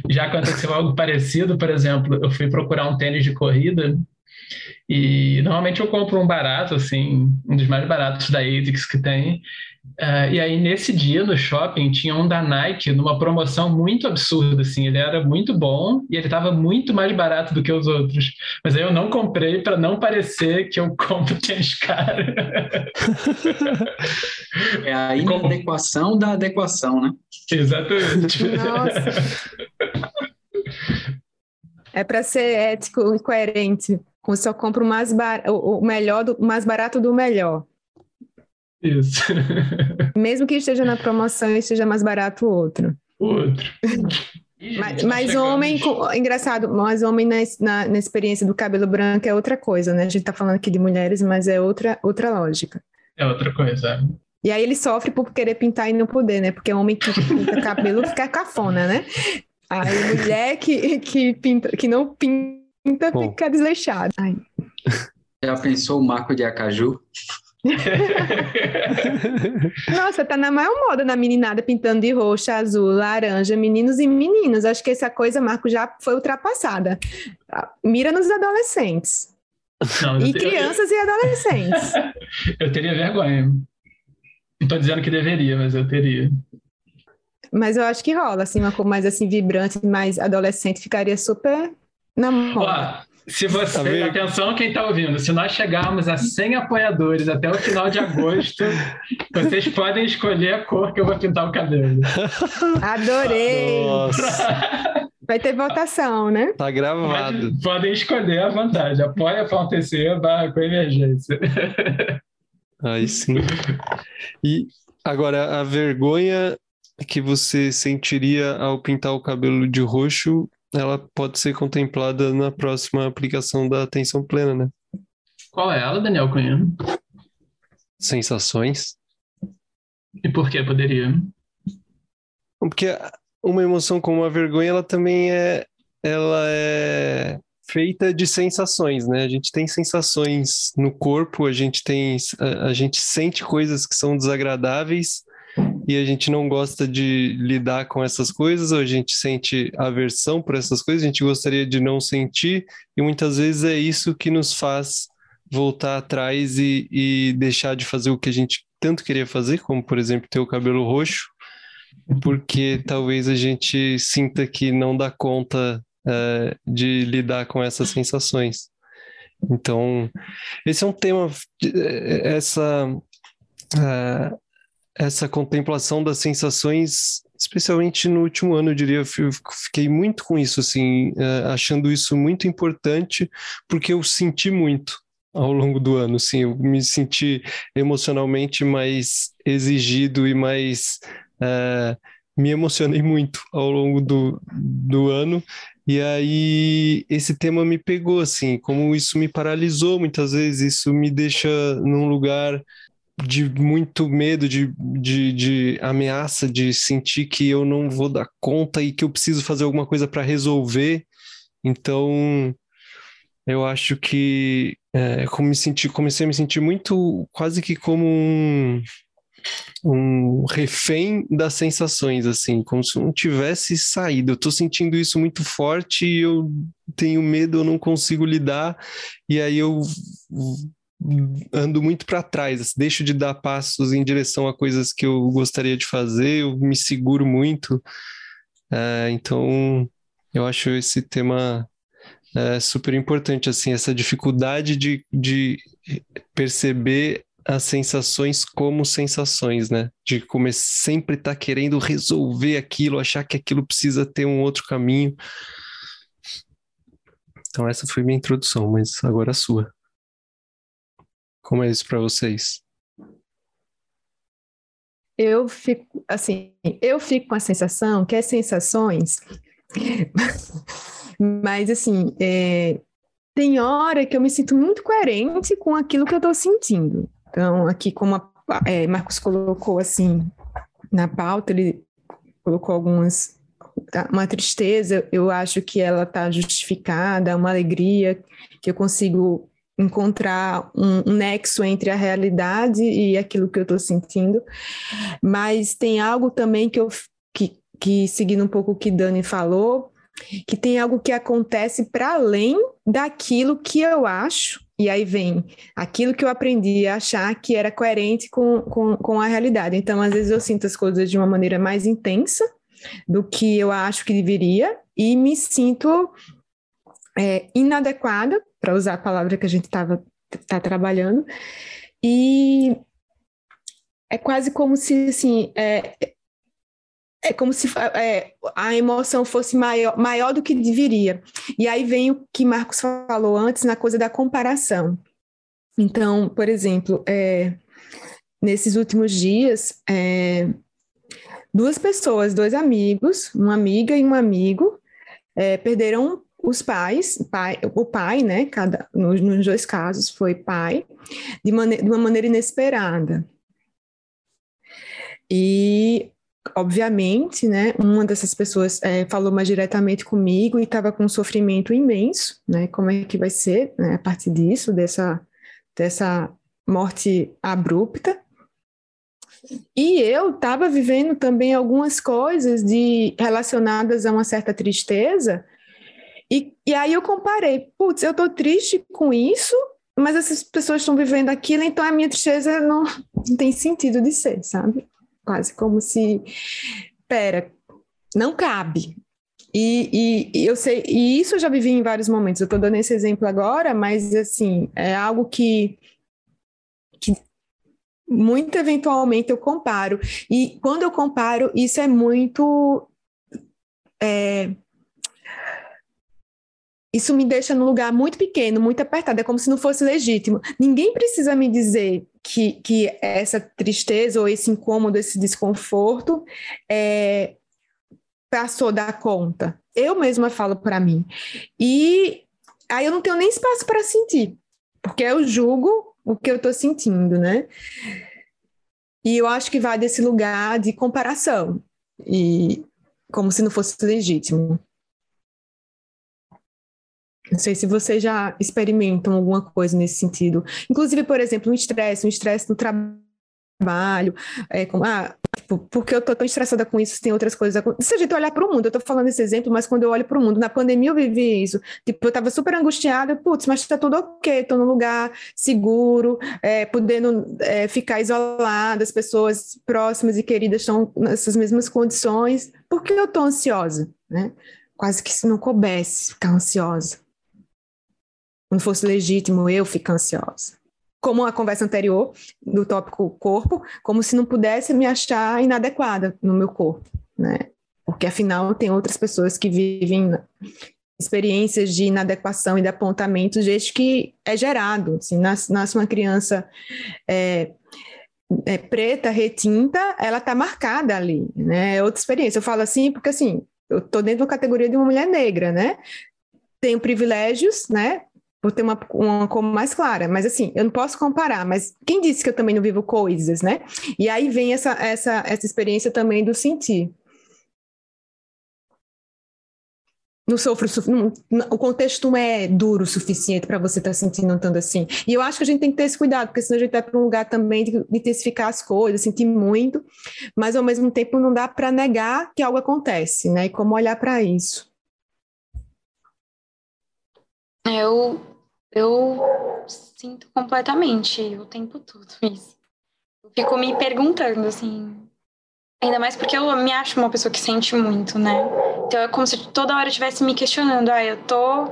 Já aconteceu algo parecido, por exemplo, eu fui procurar um tênis de corrida e normalmente eu compro um barato, assim, um dos mais baratos da ASICS que tem, Uh, e aí, nesse dia no shopping, tinha um da Nike numa promoção muito absurda, assim. Ele era muito bom e ele estava muito mais barato do que os outros. Mas aí eu não comprei para não parecer que eu compro tênis caro. É a inadequação da adequação, né? Exatamente. Nossa. É para ser ético e coerente. Eu só compro o, mais bar... o melhor do... o mais barato do melhor. Isso. Mesmo que esteja na promoção e esteja mais barato o outro. Outro. mas, tá mas homem, engraçado, mas homem na, na, na, experiência do cabelo branco é outra coisa, né? A gente tá falando aqui de mulheres, mas é outra, outra lógica. É outra coisa. E aí ele sofre por querer pintar e não poder, né? Porque homem que pinta cabelo fica cafona, né? Aí mulher que, que, pinta, que não pinta Bom. fica desleixada. Ai. Já pensou o Marco de Acaju? Nossa, tá na maior moda na meninada pintando de roxo, azul, laranja, meninos e meninas. Acho que essa coisa, Marco, já foi ultrapassada. Mira nos adolescentes. Não, e crianças e adolescentes. eu teria vergonha. Não tô dizendo que deveria, mas eu teria. Mas eu acho que rola, assim, uma cor mais assim, vibrante, mais adolescente, ficaria super na moda. Se você, tá atenção quem está ouvindo, se nós chegarmos a 100 apoiadores até o final de agosto, vocês podem escolher a cor que eu vou pintar o cabelo. Adorei! Nossa. Vai ter votação, né? Tá gravado. Pode, podem escolher à vontade. Apoia acontecer barra com emergência. Aí sim. E agora, a vergonha que você sentiria ao pintar o cabelo de roxo ela pode ser contemplada na próxima aplicação da atenção plena, né? Qual é ela, Daniel Cunha? Sensações. E por que poderia? Porque uma emoção como a vergonha, ela também é, ela é feita de sensações, né? A gente tem sensações no corpo, a gente tem, a, a gente sente coisas que são desagradáveis e a gente não gosta de lidar com essas coisas, ou a gente sente aversão por essas coisas, a gente gostaria de não sentir, e muitas vezes é isso que nos faz voltar atrás e, e deixar de fazer o que a gente tanto queria fazer, como por exemplo ter o cabelo roxo, porque talvez a gente sinta que não dá conta uh, de lidar com essas sensações. Então, esse é um tema, essa, uh, essa contemplação das sensações, especialmente no último ano, eu diria, eu fiquei muito com isso, assim, uh, achando isso muito importante, porque eu senti muito ao longo do ano, sim, eu me senti emocionalmente mais exigido e mais uh, me emocionei muito ao longo do, do ano. E aí esse tema me pegou assim, como isso me paralisou muitas vezes, isso me deixa num lugar de muito medo, de, de, de ameaça, de sentir que eu não vou dar conta e que eu preciso fazer alguma coisa para resolver. Então, eu acho que é, como me senti, comecei a me sentir muito, quase que como um, um refém das sensações, assim, como se não tivesse saído. Eu tô sentindo isso muito forte e eu tenho medo, eu não consigo lidar, e aí eu ando muito para trás, deixo de dar passos em direção a coisas que eu gostaria de fazer, eu me seguro muito. É, então, eu acho esse tema é, super importante, assim, essa dificuldade de, de perceber as sensações como sensações, né? De sempre estar tá querendo resolver aquilo, achar que aquilo precisa ter um outro caminho. Então essa foi minha introdução, mas agora a sua. Como é isso para vocês? Eu fico, assim, eu fico com a sensação que as sensações, mas assim, é, tem hora que eu me sinto muito coerente com aquilo que eu estou sentindo. Então, aqui, como a, é, Marcos colocou assim na pauta, ele colocou algumas. Uma tristeza, eu acho que ela está justificada, uma alegria, que eu consigo encontrar um, nexo entre a realidade e aquilo que eu estou sentindo. Mas tem algo também que eu. Que, que seguindo um pouco o que Dani falou, que tem algo que acontece para além daquilo que eu acho e aí vem aquilo que eu aprendi a achar que era coerente com, com, com a realidade. Então, às vezes, eu sinto as coisas de uma maneira mais intensa do que eu acho que deveria e me sinto é, inadequada, para usar a palavra que a gente estava tá trabalhando, e é quase como se assim, é, é como se é, a emoção fosse maior, maior do que deveria. E aí vem o que Marcos falou antes na coisa da comparação. Então, por exemplo, é, nesses últimos dias, é, duas pessoas, dois amigos, uma amiga e um amigo, é, perderam os pais, pai, o pai, né? Cada, nos, nos dois casos foi pai, de, de uma maneira inesperada. E obviamente, né, uma dessas pessoas é, falou mais diretamente comigo e estava com um sofrimento imenso, né, como é que vai ser né, a partir disso, dessa, dessa morte abrupta. E eu estava vivendo também algumas coisas de relacionadas a uma certa tristeza, e, e aí eu comparei, putz, eu estou triste com isso, mas essas pessoas estão vivendo aquilo, então a minha tristeza não, não tem sentido de ser, sabe? quase como se, pera, não cabe. E, e, e, eu sei, e isso eu já vivi em vários momentos. Eu estou dando esse exemplo agora, mas assim é algo que, que muito eventualmente eu comparo. E quando eu comparo, isso é muito é, isso me deixa num lugar muito pequeno, muito apertado, é como se não fosse legítimo. Ninguém precisa me dizer que, que essa tristeza ou esse incômodo, esse desconforto é, passou da conta. Eu mesma falo para mim. E aí eu não tenho nem espaço para sentir, porque eu julgo o que eu estou sentindo, né? E eu acho que vai desse lugar de comparação, e como se não fosse legítimo. Não sei se vocês já experimentam alguma coisa nesse sentido. Inclusive, por exemplo, um estresse, um estresse no trabalho, é, como, ah, tipo, porque eu tô tão estressada com isso, tem outras coisas. Se a gente olhar para o mundo, eu tô falando esse exemplo, mas quando eu olho para o mundo, na pandemia eu vivi isso. Tipo, eu tava super angustiada, putz, mas tá tudo ok, tô num lugar seguro, é, podendo é, ficar isolada, as pessoas próximas e queridas estão nessas mesmas condições. Por que eu tô ansiosa, né? Quase que se não coubesse ficar ansiosa. Não fosse legítimo eu ficar ansiosa. Como a conversa anterior do tópico corpo, como se não pudesse me achar inadequada no meu corpo, né? Porque afinal tem outras pessoas que vivem experiências de inadequação e de apontamento desde que é gerado. Assim, nasce, nasce uma criança é, é, preta, retinta, ela está marcada ali, né? É outra experiência. Eu falo assim porque assim, eu estou dentro da categoria de uma mulher negra, né? Tenho privilégios, né? Por ter uma, uma cor mais clara, mas assim, eu não posso comparar, mas quem disse que eu também não vivo coisas, né? E aí vem essa, essa, essa experiência também do sentir. não sofro, não, o contexto não é duro o suficiente para você estar tá sentindo tanto assim. E eu acho que a gente tem que ter esse cuidado, porque senão a gente vai para um lugar também de intensificar as coisas, sentir muito, mas ao mesmo tempo não dá para negar que algo acontece, né? E como olhar para isso. Eu, eu sinto completamente o tempo todo isso. Eu fico me perguntando, assim, Ainda mais porque eu me acho uma pessoa que sente muito, né? Então é como se toda hora eu estivesse me questionando. Ah, eu tô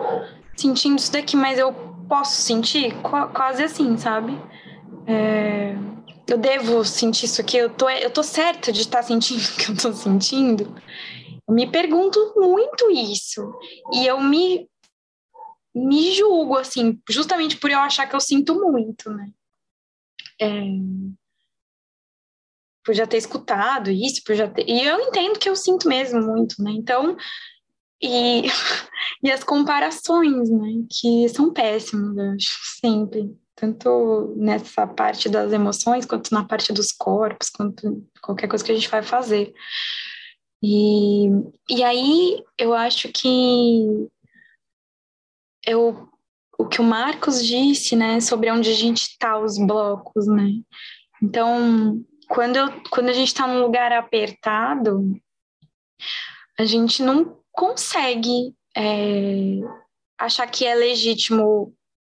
sentindo isso daqui, mas eu posso sentir? Qu quase assim, sabe? É... Eu devo sentir isso aqui? Eu tô, eu tô certa de estar sentindo o que eu tô sentindo? Eu me pergunto muito isso. E eu me, me julgo, assim, justamente por eu achar que eu sinto muito, né? É por já ter escutado isso, por já ter... E eu entendo que eu sinto mesmo muito, né? Então, e, e as comparações, né? Que são péssimas, eu acho, sempre. Tanto nessa parte das emoções, quanto na parte dos corpos, quanto qualquer coisa que a gente vai fazer. E, e aí, eu acho que eu, o que o Marcos disse, né? Sobre onde a gente está, os blocos, né? Então, quando, eu, quando a gente está num lugar apertado, a gente não consegue é, achar que é legítimo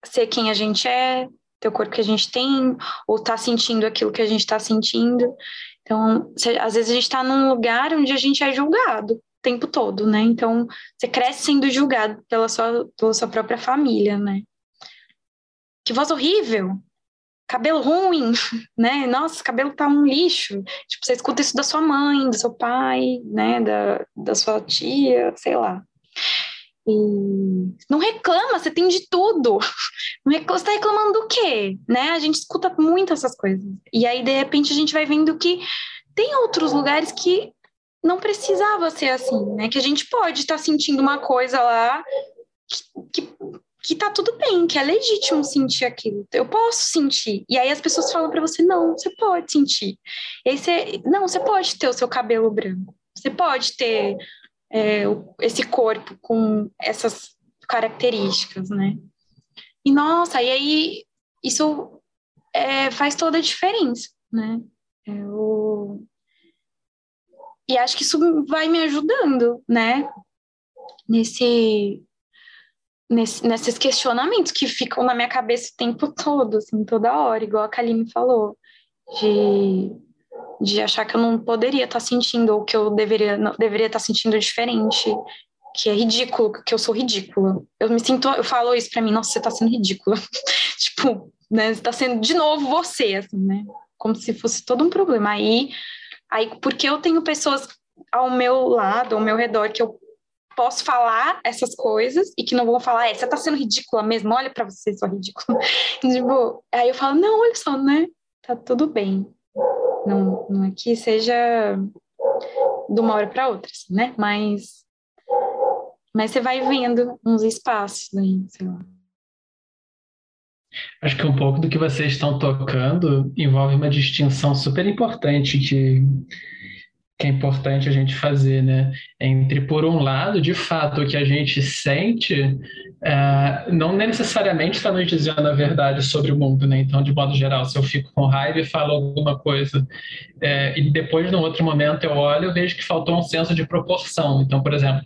ser quem a gente é, ter o corpo que a gente tem, ou estar tá sentindo aquilo que a gente está sentindo. Então, às vezes a gente está num lugar onde a gente é julgado tempo todo, né? Então, você cresce sendo julgado pela sua, pela sua própria família, né? Que voz horrível! cabelo ruim, né? Nossa, cabelo tá um lixo. Tipo, você escuta isso da sua mãe, do seu pai, né? Da, da sua tia, sei lá. E não reclama, você tem de tudo. Não você tá reclamando do quê? Né? A gente escuta muito essas coisas. E aí, de repente, a gente vai vendo que tem outros lugares que não precisava ser assim, né? Que a gente pode estar tá sentindo uma coisa lá que, que que tá tudo bem, que é legítimo sentir aquilo. Eu posso sentir. E aí as pessoas falam para você: não, você pode sentir. E aí você, não, você pode ter o seu cabelo branco. Você pode ter é, esse corpo com essas características, né? E nossa, e aí isso é, faz toda a diferença, né? Eu... E acho que isso vai me ajudando, né? Nesse nesse, nesses questionamentos que ficam na minha cabeça o tempo todo, assim, toda hora, igual a Kaline falou, de, de achar que eu não poderia estar tá sentindo, ou que eu deveria, não, deveria estar tá sentindo diferente, que é ridículo, que eu sou ridícula. Eu me sinto, eu falo isso para mim, nossa, você tá sendo ridícula. tipo, né, você tá sendo de novo você, assim, né? Como se fosse todo um problema. Aí, aí porque eu tenho pessoas ao meu lado, ao meu redor, que eu posso falar essas coisas e que não vão falar, é, você tá sendo ridícula mesmo, olha para você, sua ridícula. tipo, aí eu falo, não, olha só, né? Tá tudo bem. Não, não é que seja de uma hora para outra, assim, né? Mas, mas você vai vendo uns espaços aí, sei lá. Acho que um pouco do que vocês estão tocando envolve uma distinção super importante que que é importante a gente fazer, né? Entre, por um lado, de fato, o que a gente sente é, não necessariamente está nos dizendo a verdade sobre o mundo, né? Então, de modo geral, se eu fico com raiva e falo alguma coisa é, e depois, num outro momento, eu olho, eu vejo que faltou um senso de proporção. Então, por exemplo,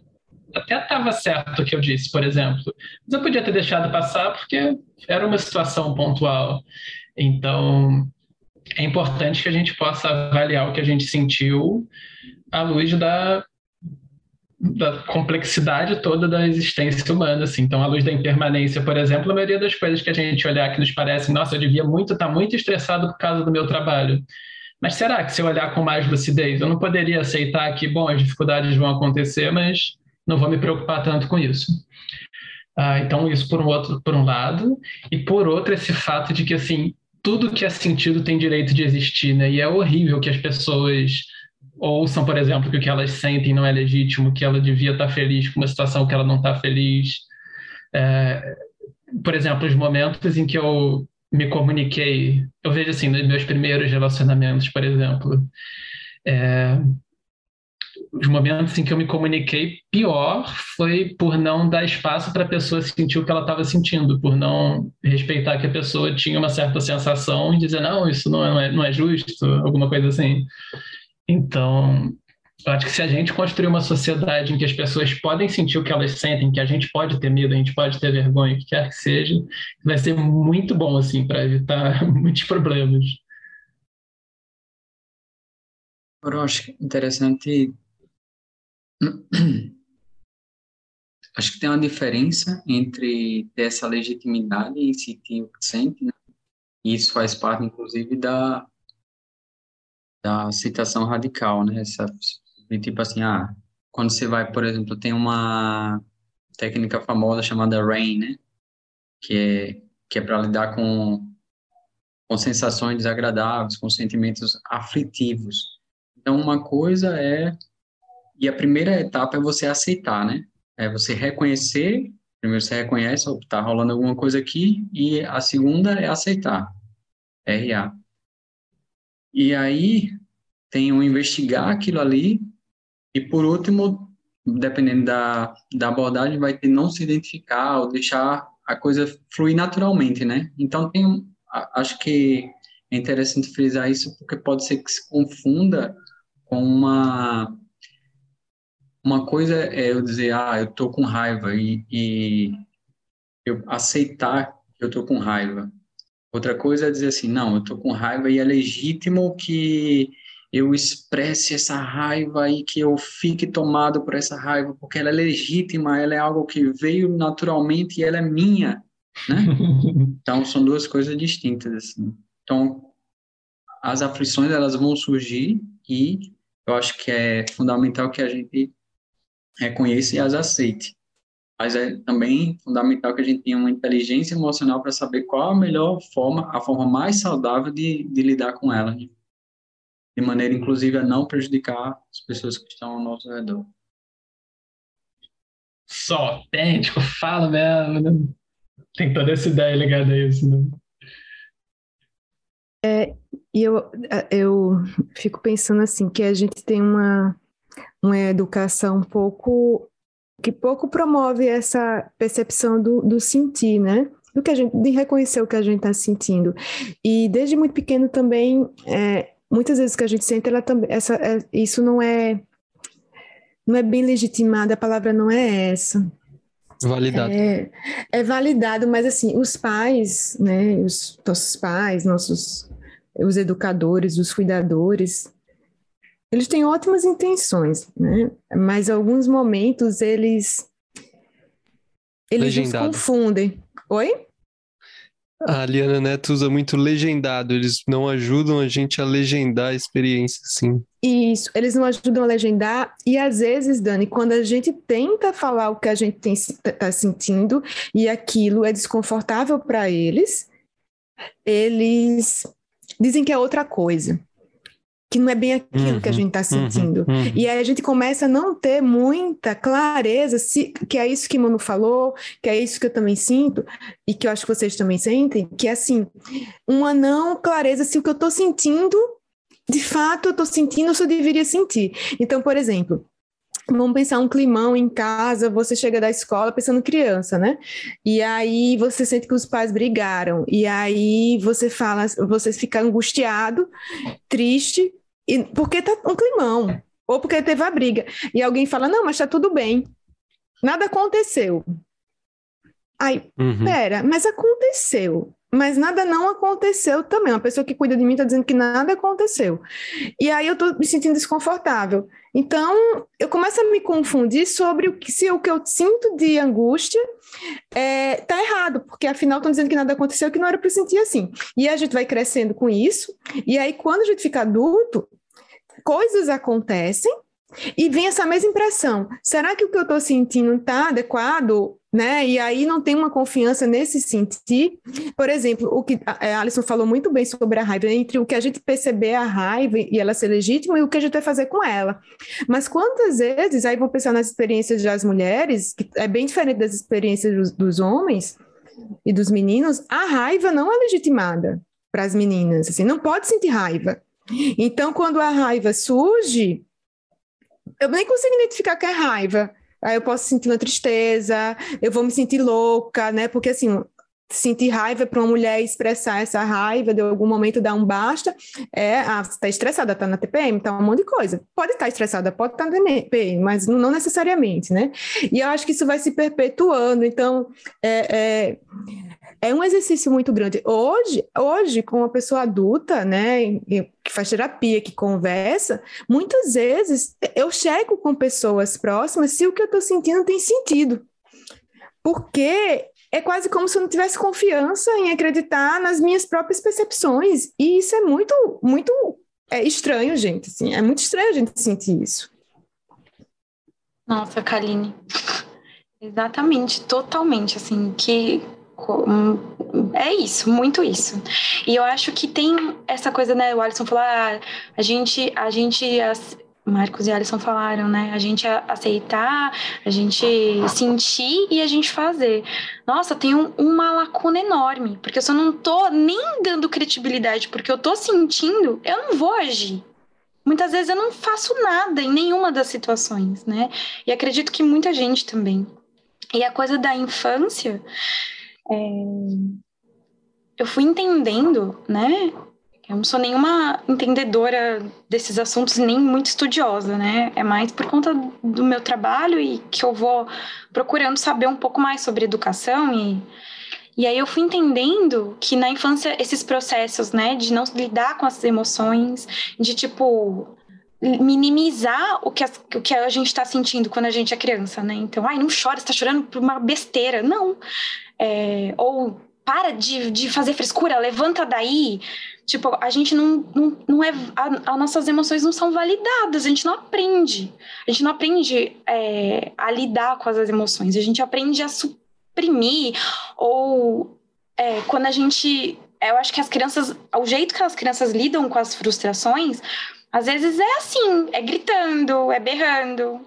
até estava certo o que eu disse, por exemplo, mas eu podia ter deixado passar porque era uma situação pontual. Então, é importante que a gente possa avaliar o que a gente sentiu à luz da, da complexidade toda da existência humana, assim. Então, à luz da impermanência, por exemplo, a maioria das coisas que a gente olhar que nos parecem, nossa, eu devia muito estar tá muito estressado por causa do meu trabalho. Mas será que se eu olhar com mais lucidez, eu não poderia aceitar que, bom, as dificuldades vão acontecer, mas não vou me preocupar tanto com isso? Ah, então, isso por um outro, por um lado, e por outro, esse fato de que, assim, tudo que é sentido tem direito de existir, né? E é horrível que as pessoas ouçam, por exemplo, que o que elas sentem não é legítimo, que ela devia estar feliz com uma situação que ela não está feliz. É, por exemplo, os momentos em que eu me comuniquei, eu vejo assim, nos meus primeiros relacionamentos, por exemplo, é, os momentos em que eu me comuniquei pior foi por não dar espaço para a pessoa sentir o que ela estava sentindo, por não respeitar que a pessoa tinha uma certa sensação e dizer, não, isso não é, não é justo, alguma coisa assim. Então, eu acho que se a gente construir uma sociedade em que as pessoas podem sentir o que elas sentem, que a gente pode ter medo, a gente pode ter vergonha, o que quer que seja, vai ser muito bom, assim, para evitar muitos problemas. Eu acho interessante. Acho que tem uma diferença entre ter essa legitimidade e sentir o que sente, né? E isso faz parte, inclusive, da, da aceitação radical, né? Essa, tipo assim, ah, quando você vai, por exemplo, tem uma técnica famosa chamada RAIN, né? Que é, que é para lidar com, com sensações desagradáveis, com sentimentos aflitivos. Então, uma coisa é. E a primeira etapa é você aceitar, né? É você reconhecer. Primeiro você reconhece, está rolando alguma coisa aqui, e a segunda é aceitar. RA. E aí tem o investigar aquilo ali e por último, dependendo da, da abordagem, vai ter não se identificar ou deixar a coisa fluir naturalmente, né? Então tem, acho que é interessante frisar isso porque pode ser que se confunda com uma uma coisa é eu dizer ah eu tô com raiva e, e eu aceitar que eu tô com raiva Outra coisa é dizer assim, não, eu estou com raiva e é legítimo que eu expresse essa raiva e que eu fique tomado por essa raiva, porque ela é legítima, ela é algo que veio naturalmente e ela é minha, né? Então, são duas coisas distintas, assim. Então, as aflições, elas vão surgir e eu acho que é fundamental que a gente reconheça e as aceite mas é também fundamental que a gente tenha uma inteligência emocional para saber qual a melhor forma, a forma mais saudável de, de lidar com ela, de, de maneira, inclusive, a não prejudicar as pessoas que estão ao nosso redor. Só autêntico, fala mesmo, né? tem toda essa ideia ligada a isso, né? É, e eu, eu fico pensando assim, que a gente tem uma, uma educação pouco que pouco promove essa percepção do, do sentir, né? Do que a gente, de reconhecer o que a gente está sentindo. E desde muito pequeno também, é, muitas vezes que a gente sente, ela também, essa, é, isso não é, não é bem legitimado, a palavra não é essa. Validado. É, é validado, mas assim, os pais, né, os nossos pais, nossos, os educadores, os cuidadores, eles têm ótimas intenções, né? Mas alguns momentos eles eles nos confundem. Oi? A Liana Neto usa muito legendado, eles não ajudam a gente a legendar a experiência, sim. Isso, eles não ajudam a legendar, e às vezes, Dani, quando a gente tenta falar o que a gente está sentindo e aquilo é desconfortável para eles, eles dizem que é outra coisa que não é bem aquilo uhum, que a uhum, gente está uhum, sentindo. Uhum, uhum. E aí a gente começa a não ter muita clareza se, que é isso que Manu falou, que é isso que eu também sinto, e que eu acho que vocês também sentem, que é assim, uma não clareza se o que eu estou sentindo, de fato eu estou sentindo ou se eu deveria sentir. Então, por exemplo, Vamos pensar um climão em casa, você chega da escola pensando criança, né? E aí você sente que os pais brigaram. E aí você fala, você fica angustiado, triste, e, porque tá um climão, ou porque teve a briga. E alguém fala: "Não, mas tá tudo bem. Nada aconteceu". Aí, uhum. pera, mas aconteceu. Mas nada não aconteceu também. Uma pessoa que cuida de mim está dizendo que nada aconteceu. E aí eu estou me sentindo desconfortável. Então, eu começo a me confundir sobre o que, se o que eu sinto de angústia está é, tá errado, porque afinal estão dizendo que nada aconteceu, que não era para sentir assim. E a gente vai crescendo com isso, e aí quando a gente fica adulto, coisas acontecem e vem essa mesma impressão. Será que o que eu estou sentindo está adequado? Né? E aí não tem uma confiança nesse sentir. Por exemplo, o que a é, Alison falou muito bem sobre a raiva, entre o que a gente perceber a raiva e ela ser legítima e o que a gente vai fazer com ela. Mas quantas vezes, aí vou pensar nas experiências das mulheres, que é bem diferente das experiências dos, dos homens e dos meninos, a raiva não é legitimada para as meninas, assim, não pode sentir raiva. Então, quando a raiva surge, eu nem consigo identificar que é raiva. Aí eu posso sentir uma tristeza, eu vou me sentir louca, né? Porque assim, sentir raiva para uma mulher expressar essa raiva de algum momento dar um basta, é, ah, você está estressada, está na TPM, está um monte de coisa. Pode estar tá estressada, pode estar tá na TPM, mas não, necessariamente, né? E eu acho que isso vai se perpetuando, então é, é, é um exercício muito grande. Hoje, hoje, com uma pessoa adulta, né, que faz terapia, que conversa, muitas vezes eu checo com pessoas próximas se o que eu estou sentindo tem sentido. Porque é quase como se eu não tivesse confiança em acreditar nas minhas próprias percepções. E isso é muito, muito é estranho, gente. Assim, é muito estranho a gente sentir isso. Nossa, Kaline. Exatamente, totalmente, assim, que é isso, muito isso. E eu acho que tem essa coisa, né? O Alisson falou, ah, a gente, a gente, as, Marcos e Alisson falaram, né? A gente aceitar, a gente sentir e a gente fazer. Nossa, tem um, uma lacuna enorme, porque se eu não tô nem dando credibilidade porque eu tô sentindo, eu não vou agir. Muitas vezes eu não faço nada em nenhuma das situações, né? E acredito que muita gente também. E a coisa da infância, é... eu fui entendendo, né? Eu não sou nenhuma entendedora desses assuntos, nem muito estudiosa, né? É mais por conta do meu trabalho e que eu vou procurando saber um pouco mais sobre educação e e aí eu fui entendendo que na infância esses processos, né, de não lidar com as emoções, de tipo minimizar o que, a, o que a gente está sentindo quando a gente é criança, né? Então, ai, não chora, está chorando por uma besteira. Não. É, ou para de, de fazer frescura, levanta daí. Tipo, a gente não, não, não é. As nossas emoções não são validadas, a gente não aprende. A gente não aprende é, a lidar com as emoções, a gente aprende a suprimir. Ou é, quando a gente. Eu acho que as crianças. O jeito que as crianças lidam com as frustrações, às vezes é assim: é gritando, é berrando.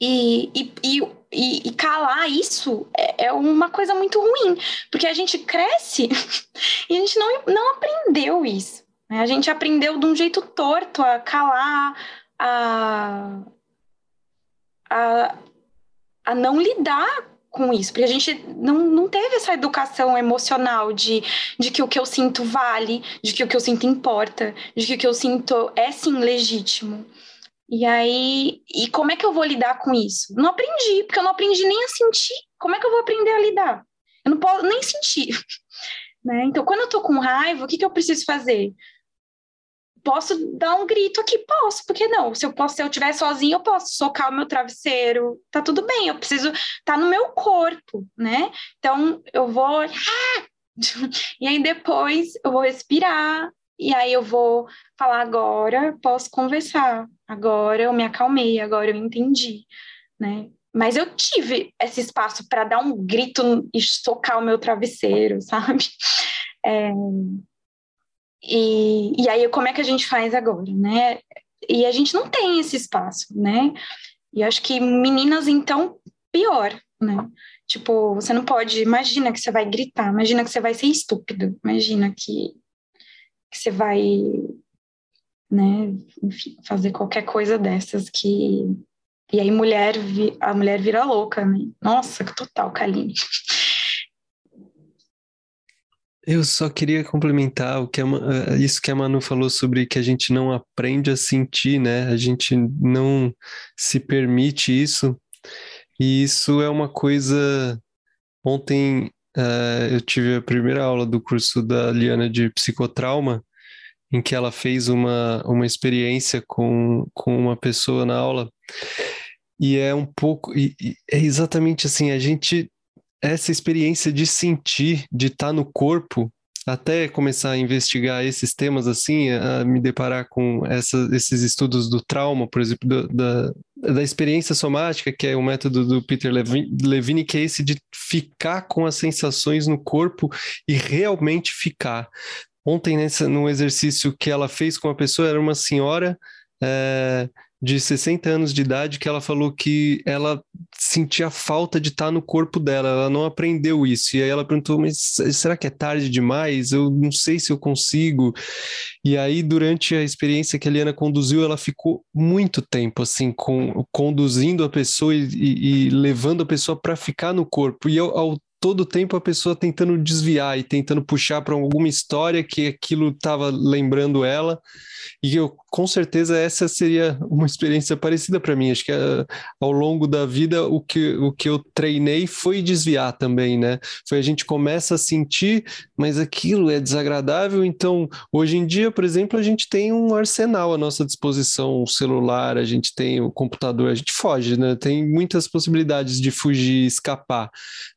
E, e, e, e, e calar isso é, é, uma coisa muito ruim, porque a gente cresce e a gente não, não aprendeu isso. Né? A gente aprendeu de um jeito torto a calar, a, a, a não lidar com isso, porque a gente não, não teve essa educação emocional de, de que o que eu sinto vale, de que o que eu sinto importa, de que o que eu sinto é sim legítimo. E aí, e como é que eu vou lidar com isso? Não aprendi, porque eu não aprendi nem a sentir. Como é que eu vou aprender a lidar? Eu não posso nem sentir. Né? Então, quando eu tô com raiva, o que, que eu preciso fazer? Posso dar um grito aqui? Posso, porque não? Se eu posso, se eu estiver sozinha, eu posso socar o meu travesseiro, tá tudo bem, eu preciso tá no meu corpo, né? Então, eu vou. E aí depois eu vou respirar, e aí eu vou falar agora, posso conversar, agora eu me acalmei, agora eu entendi, né? Mas eu tive esse espaço para dar um grito e socar o meu travesseiro, sabe? É, e, e aí, como é que a gente faz agora, né? E a gente não tem esse espaço, né? E acho que meninas, então, pior, né? Tipo, você não pode. Imagina que você vai gritar, imagina que você vai ser estúpido, imagina que que você vai, né, fazer qualquer coisa dessas que e aí mulher a mulher vira louca, né? Nossa, total, Kaline. Eu só queria complementar o que a, eh, isso que a Manu falou sobre que a gente não aprende a sentir, né? A gente não se permite isso. E isso é uma coisa. Ontem uh, eu tive a primeira aula do curso da Liana de psicotrauma, em que ela fez uma, uma experiência com, com uma pessoa na aula. E é um pouco, e, e é exatamente assim, a gente, essa experiência de sentir, de estar tá no corpo, até começar a investigar esses temas assim, a me deparar com essa, esses estudos do trauma, por exemplo, do, da, da experiência somática, que é o método do Peter Levine, Levine, que é esse de ficar com as sensações no corpo e realmente ficar. Ontem, nesse, no exercício que ela fez com a pessoa, era uma senhora é, de 60 anos de idade que ela falou que ela sentia falta de estar no corpo dela, ela não aprendeu isso. E aí ela perguntou: Mas será que é tarde demais? Eu não sei se eu consigo. E aí, durante a experiência que a Eliana conduziu, ela ficou muito tempo assim, com, conduzindo a pessoa e, e, e levando a pessoa para ficar no corpo. E ao todo tempo a pessoa tentando desviar e tentando puxar para alguma história que aquilo estava lembrando ela. E eu, com certeza, essa seria uma experiência parecida para mim. Acho que uh, ao longo da vida, o que, o que eu treinei foi desviar também, né? Foi a gente começa a sentir, mas aquilo é desagradável. Então, hoje em dia, por exemplo, a gente tem um arsenal à nossa disposição, um celular, a gente tem o computador, a gente foge, né? Tem muitas possibilidades de fugir, escapar.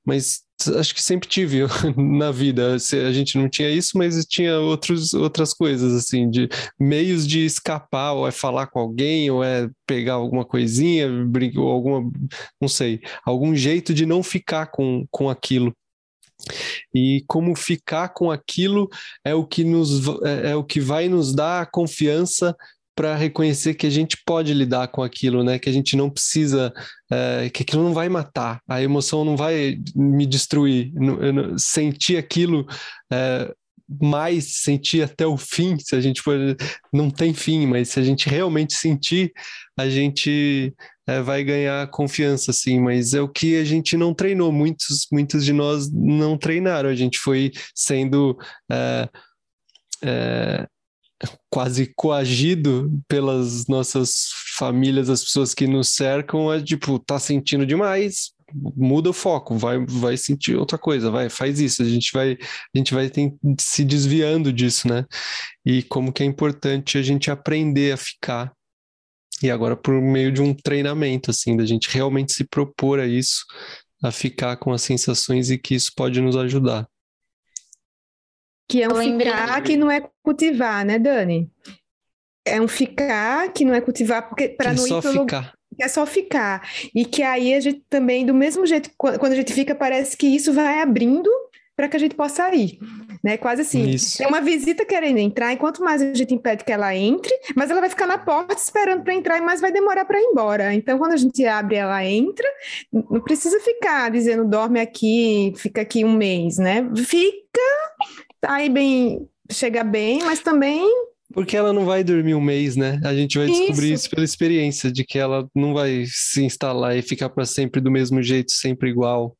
Mas acho que sempre tive na vida. A gente não tinha isso, mas tinha outros, outras coisas, assim, de meios de escapar, ou é falar com alguém, ou é pegar alguma coisinha, ou alguma, não sei, algum jeito de não ficar com, com aquilo. E como ficar com aquilo é o que nos é, é o que vai nos dar a confiança para reconhecer que a gente pode lidar com aquilo, né? Que a gente não precisa, é, que aquilo não vai matar, a emoção não vai me destruir. Sentir aquilo é, mais, sentir até o fim, se a gente for, não tem fim, mas se a gente realmente sentir, a gente é, vai ganhar confiança, assim. Mas é o que a gente não treinou. Muitos, muitos de nós não treinaram. A gente foi sendo é, é, quase coagido pelas nossas famílias, as pessoas que nos cercam, é tipo, tá sentindo demais, muda o foco, vai, vai sentir outra coisa, vai, faz isso, a gente vai, a gente vai tem, se desviando disso, né? E como que é importante a gente aprender a ficar. E agora por meio de um treinamento, assim, da gente realmente se propor a isso, a ficar com as sensações e que isso pode nos ajudar. Que é um ficar que não é cultivar, né, Dani? É um ficar que não é cultivar, porque para é não ir pelo... ficar. É só ficar. E que aí a gente também, do mesmo jeito, quando a gente fica, parece que isso vai abrindo para que a gente possa ir, né? Quase assim. Isso. Tem uma visita querendo entrar, e quanto mais a gente impede que ela entre, mas ela vai ficar na porta esperando para entrar e mais vai demorar para ir embora. Então, quando a gente abre, ela entra, não precisa ficar dizendo dorme aqui, fica aqui um mês, né? Fica aí bem, chega bem, mas também. Porque ela não vai dormir um mês, né? A gente vai descobrir isso, isso pela experiência, de que ela não vai se instalar e ficar para sempre do mesmo jeito, sempre igual.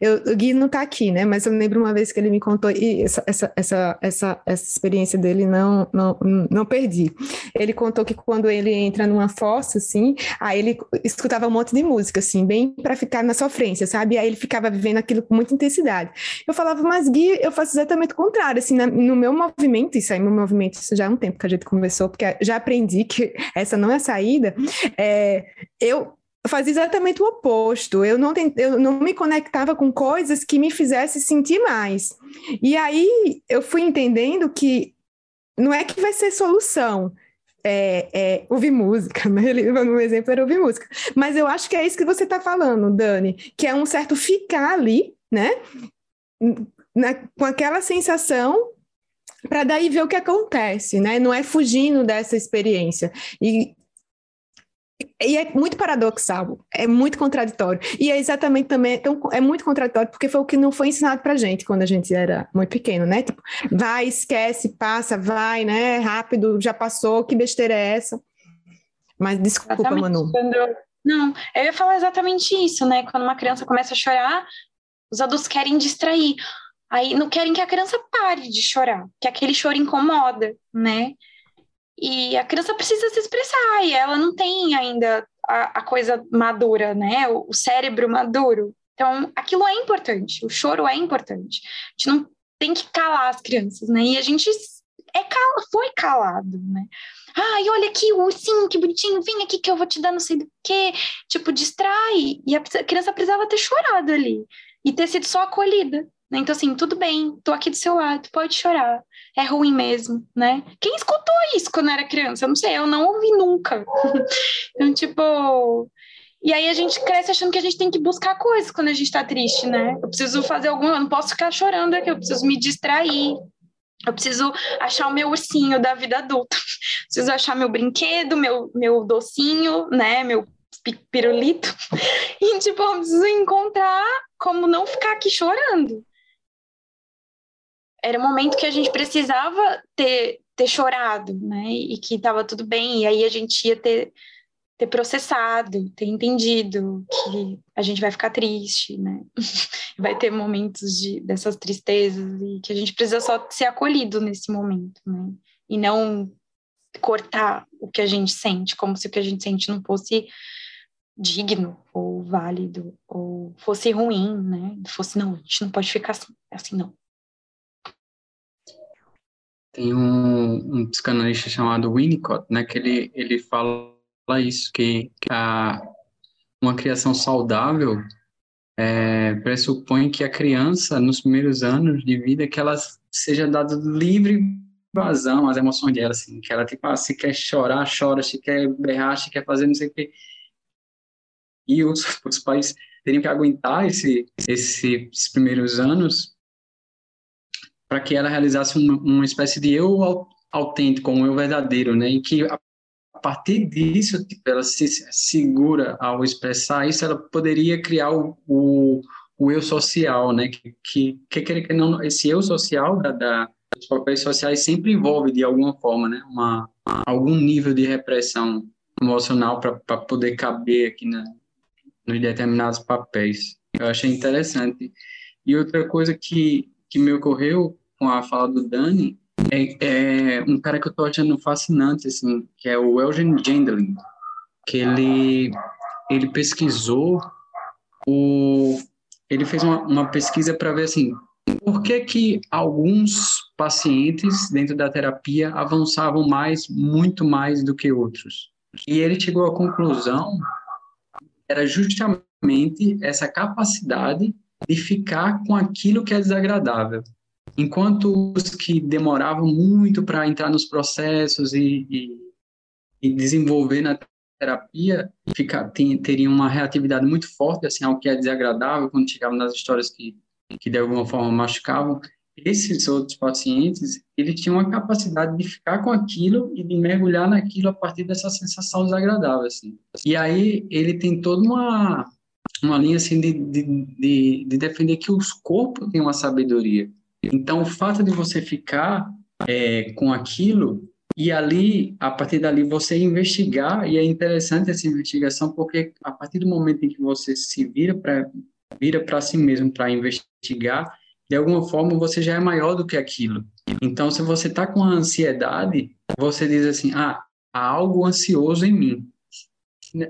Eu, o Gui não está aqui, né? Mas eu lembro uma vez que ele me contou, e essa, essa, essa, essa, essa experiência dele não, não, não perdi. Ele contou que quando ele entra numa fossa, assim, aí ele escutava um monte de música, assim, bem para ficar na sofrência, sabe? Aí ele ficava vivendo aquilo com muita intensidade. Eu falava, mas Gui, eu faço exatamente o contrário, assim, na, no meu movimento, isso aí, meu movimento, isso já é um tempo que a gente conversou, porque já aprendi que essa não é a saída. É, eu fazia exatamente o oposto. Eu não, eu não me conectava com coisas que me fizessem sentir mais. E aí eu fui entendendo que não é que vai ser solução. É, é, ouvir música? No exemplo era ouvir música. Mas eu acho que é isso que você está falando, Dani, que é um certo ficar ali, né? Na, com aquela sensação para daí ver o que acontece, né? Não é fugindo dessa experiência. E e é muito paradoxal, é muito contraditório. E é exatamente também, então, é muito contraditório, porque foi o que não foi ensinado pra gente quando a gente era muito pequeno, né? Tipo, vai, esquece, passa, vai, né? Rápido, já passou, que besteira é essa? Mas desculpa, exatamente. Manu. Não, eu ia falar exatamente isso, né? Quando uma criança começa a chorar, os adultos querem distrair. Aí não querem que a criança pare de chorar, que aquele choro incomoda, né? E a criança precisa se expressar, e ela não tem ainda a, a coisa madura, né? O, o, cérebro maduro. Então, aquilo é importante, o choro é importante. A gente não tem que calar as crianças, né? E a gente é foi calado, né? Ai, olha aqui o ursinho, que bonitinho, vem aqui que eu vou te dar não sei do que. Tipo, distrai. E a criança precisava ter chorado ali e ter sido só acolhida. Né? Então, assim, tudo bem, tô aqui do seu lado, pode chorar. É ruim mesmo, né? Quem escutou isso quando era criança? Eu não sei, eu não ouvi nunca. então, tipo. E aí a gente cresce achando que a gente tem que buscar coisas quando a gente tá triste, né? Eu preciso fazer alguma, eu não posso ficar chorando aqui, eu preciso me distrair. Eu preciso achar o meu ursinho da vida adulta. preciso achar meu brinquedo, meu, meu docinho, né? Meu pirulito. E, tipo, eu preciso encontrar como não ficar aqui chorando. Era um momento que a gente precisava ter, ter chorado, né? E que estava tudo bem. E aí a gente ia ter ter processado, ter entendido que a gente vai ficar triste, né? vai ter momentos de, dessas tristezas e que a gente precisa só ser acolhido nesse momento, né? E não cortar o que a gente sente, como se o que a gente sente não fosse digno ou válido ou fosse ruim, né? Fosse não, a gente não pode ficar assim, assim não. Tem um, um psicanalista chamado Winnicott, né? Que ele ele fala isso, que a, uma criação saudável é, pressupõe que a criança, nos primeiros anos de vida, que ela seja dada livre vazão às emoções dela, assim, que ela, tipo, ah, se quer chorar, chora, se quer berrar, se quer fazer não sei o quê. E os, os pais teriam que aguentar esse, esse, esses primeiros anos para que ela realizasse uma, uma espécie de eu autêntico, um eu verdadeiro, né? E que a partir disso, tipo, ela se segura ao expressar isso, ela poderia criar o, o, o eu social, né? Que, que, que, que não, esse eu social da, da, dos papéis sociais sempre envolve, de alguma forma, né? Uma, algum nível de repressão emocional para poder caber aqui na, nos determinados papéis. Eu achei interessante. E outra coisa que, que me ocorreu com a fala do Dani é, é, um cara que eu tô achando fascinante, assim, que é o Elgin Gendlin, que ele, ele pesquisou o... Ele fez uma, uma pesquisa para ver, assim, por que que alguns pacientes dentro da terapia avançavam mais, muito mais do que outros. E ele chegou à conclusão era justamente essa capacidade de ficar com aquilo que é desagradável. Enquanto os que demoravam muito para entrar nos processos e, e, e, desenvolver na terapia fica, tem, teriam uma reatividade muito forte assim, ao que é desagradável quando chegavam nas histórias que, que de alguma forma machucavam. Esses outros pacientes, eles tinham a capacidade de ficar com aquilo e de mergulhar naquilo a partir dessa sensação desagradável. Assim. E aí ele tem toda uma, uma linha assim, de, de, de, de defender que os corpos têm uma sabedoria então, o fato de você ficar é, com aquilo e ali, a partir dali, você investigar, e é interessante essa investigação, porque a partir do momento em que você se vira para vira para si mesmo para investigar, de alguma forma você já é maior do que aquilo. Então, se você está com ansiedade, você diz assim: ah, há algo ansioso em mim.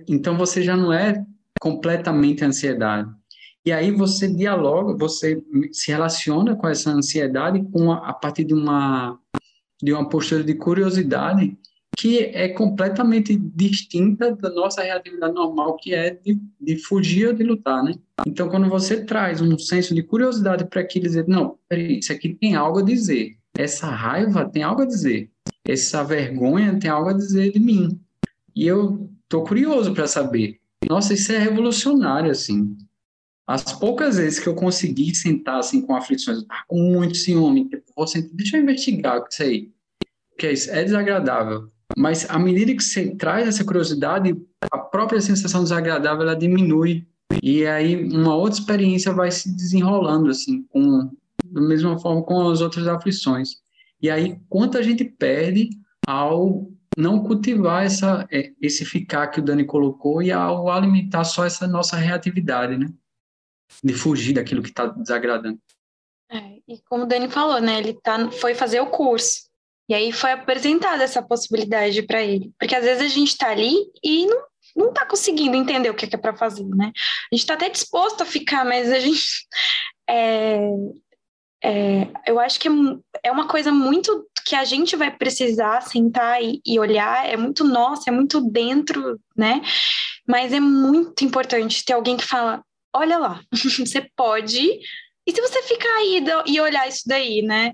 Então, você já não é completamente ansiedade. E aí você dialoga, você se relaciona com essa ansiedade com a, a partir de uma de uma postura de curiosidade que é completamente distinta da nossa reatividade normal, que é de, de fugir ou de lutar, né? Então, quando você traz um senso de curiosidade para aquilo dizer, não, peraí, isso aqui tem algo a dizer, essa raiva tem algo a dizer, essa vergonha tem algo a dizer de mim, e eu tô curioso para saber. Nossa, isso é revolucionário, assim. As poucas vezes que eu consegui sentar assim com aflições, com muito ciúme, tipo, vou sentar, deixa eu investigar isso aí. Que é isso, é desagradável. Mas à medida que você traz essa curiosidade, a própria sensação desagradável ela diminui e aí uma outra experiência vai se desenrolando assim, com da mesma forma com as outras aflições. E aí quanto a gente perde ao não cultivar essa é, esse ficar que o Dani colocou e ao alimentar só essa nossa reatividade, né? De fugir daquilo que está desagradando. É, e como o Dani falou, né, ele tá, foi fazer o curso. E aí foi apresentada essa possibilidade para ele. Porque às vezes a gente está ali e não, não tá conseguindo entender o que é, é para fazer, né? A gente está até disposto a ficar, mas a gente é, é, eu acho que é, é uma coisa muito que a gente vai precisar sentar e, e, olhar, é muito nosso, é muito dentro, né? Mas é muito importante ter alguém que fala: olha lá, você pode. E se você ficar aí e olhar isso daí, né?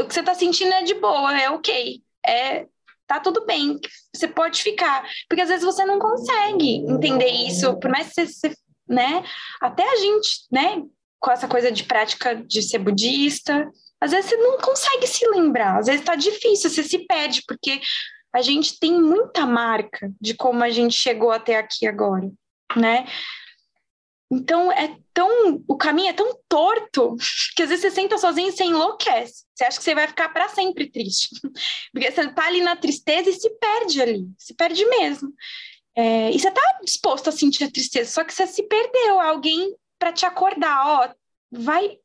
O que você tá sentindo é de boa, é ok. É, tá tudo bem, você pode ficar. Porque às vezes você não consegue entender isso, por mais que você, né? Até a gente, né, com essa coisa de prática de ser budista. Às vezes você não consegue se lembrar, às vezes está difícil, você se perde, porque a gente tem muita marca de como a gente chegou até aqui agora, né? Então é tão, o caminho é tão torto que às vezes você senta sozinho e você enlouquece. Você acha que você vai ficar para sempre triste, porque você está ali na tristeza e se perde ali, se perde mesmo. É, e você está disposto a sentir a tristeza, só que você se perdeu. Alguém para te acordar, ó, vai,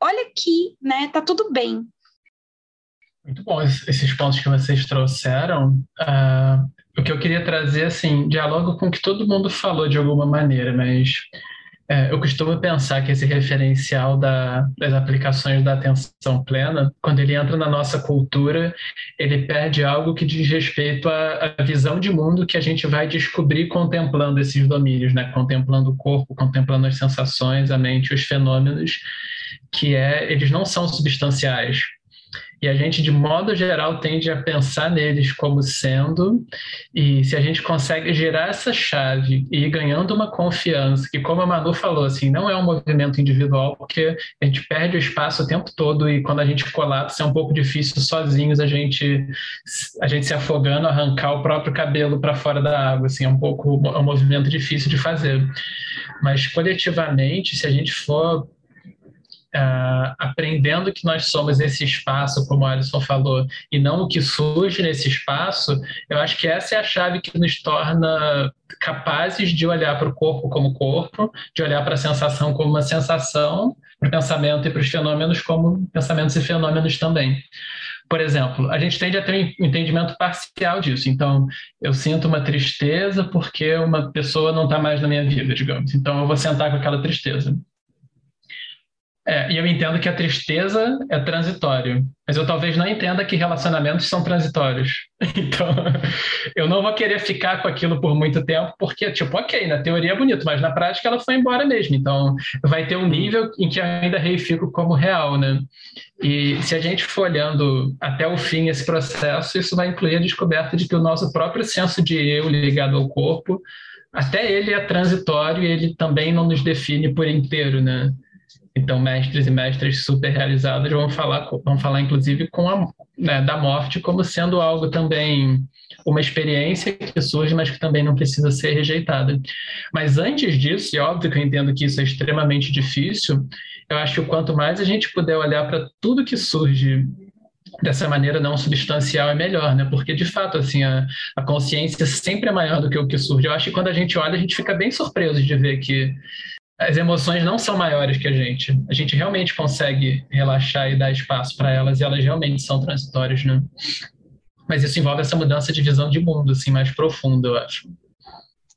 olha aqui, né? Tá tudo bem. Muito bom esses pontos que vocês trouxeram. Uh, o que eu queria trazer, assim, diálogo com o que todo mundo falou de alguma maneira, mas é, eu costumo pensar que esse referencial da, das aplicações da atenção plena, quando ele entra na nossa cultura, ele perde algo que diz respeito à, à visão de mundo que a gente vai descobrir contemplando esses domínios, né? contemplando o corpo, contemplando as sensações, a mente, os fenômenos, que é eles não são substanciais, e a gente, de modo geral, tende a pensar neles como sendo, e se a gente consegue girar essa chave e ir ganhando uma confiança, que, como a Manu falou, assim, não é um movimento individual, porque a gente perde o espaço o tempo todo e quando a gente colapsa é um pouco difícil sozinhos a gente, a gente se afogando, arrancar o próprio cabelo para fora da água, assim, é um pouco é um movimento difícil de fazer. Mas coletivamente, se a gente for uh, aprendendo que nós somos esse espaço, como a Alisson falou, e não o que surge nesse espaço, eu acho que essa é a chave que nos torna capazes de olhar para o corpo como corpo, de olhar para a sensação como uma sensação, para o pensamento e para os fenômenos como pensamentos e fenômenos também. Por exemplo, a gente tende a ter um entendimento parcial disso. Então, eu sinto uma tristeza porque uma pessoa não está mais na minha vida, digamos. Então, eu vou sentar com aquela tristeza. É, e eu entendo que a tristeza é transitório, mas eu talvez não entenda que relacionamentos são transitórios. Então, eu não vou querer ficar com aquilo por muito tempo, porque, tipo, ok, na teoria é bonito, mas na prática ela foi embora mesmo. Então, vai ter um nível em que eu ainda reifico como real, né? E se a gente for olhando até o fim esse processo, isso vai incluir a descoberta de que o nosso próprio senso de eu ligado ao corpo, até ele é transitório e ele também não nos define por inteiro, né? Então, mestres e mestras super realizados vão falar, vão falar inclusive, com a, né, da morte como sendo algo também, uma experiência que surge, mas que também não precisa ser rejeitada. Mas antes disso, e óbvio que eu entendo que isso é extremamente difícil, eu acho que quanto mais a gente puder olhar para tudo que surge dessa maneira não substancial é melhor, né? Porque de fato assim a, a consciência sempre é maior do que o que surge. Eu acho que quando a gente olha a gente fica bem surpreso de ver que as emoções não são maiores que a gente. A gente realmente consegue relaxar e dar espaço para elas e elas realmente são transitórias, né? Mas isso envolve essa mudança de visão de mundo, assim, mais profunda, eu acho.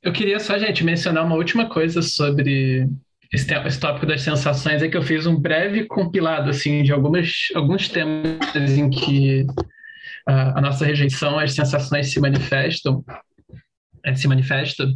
Eu queria só, gente, mencionar uma última coisa sobre esse, esse tópico das sensações, é que eu fiz um breve compilado, assim, de algumas, alguns temas em que a, a nossa rejeição às sensações se manifestam, é, se manifesta,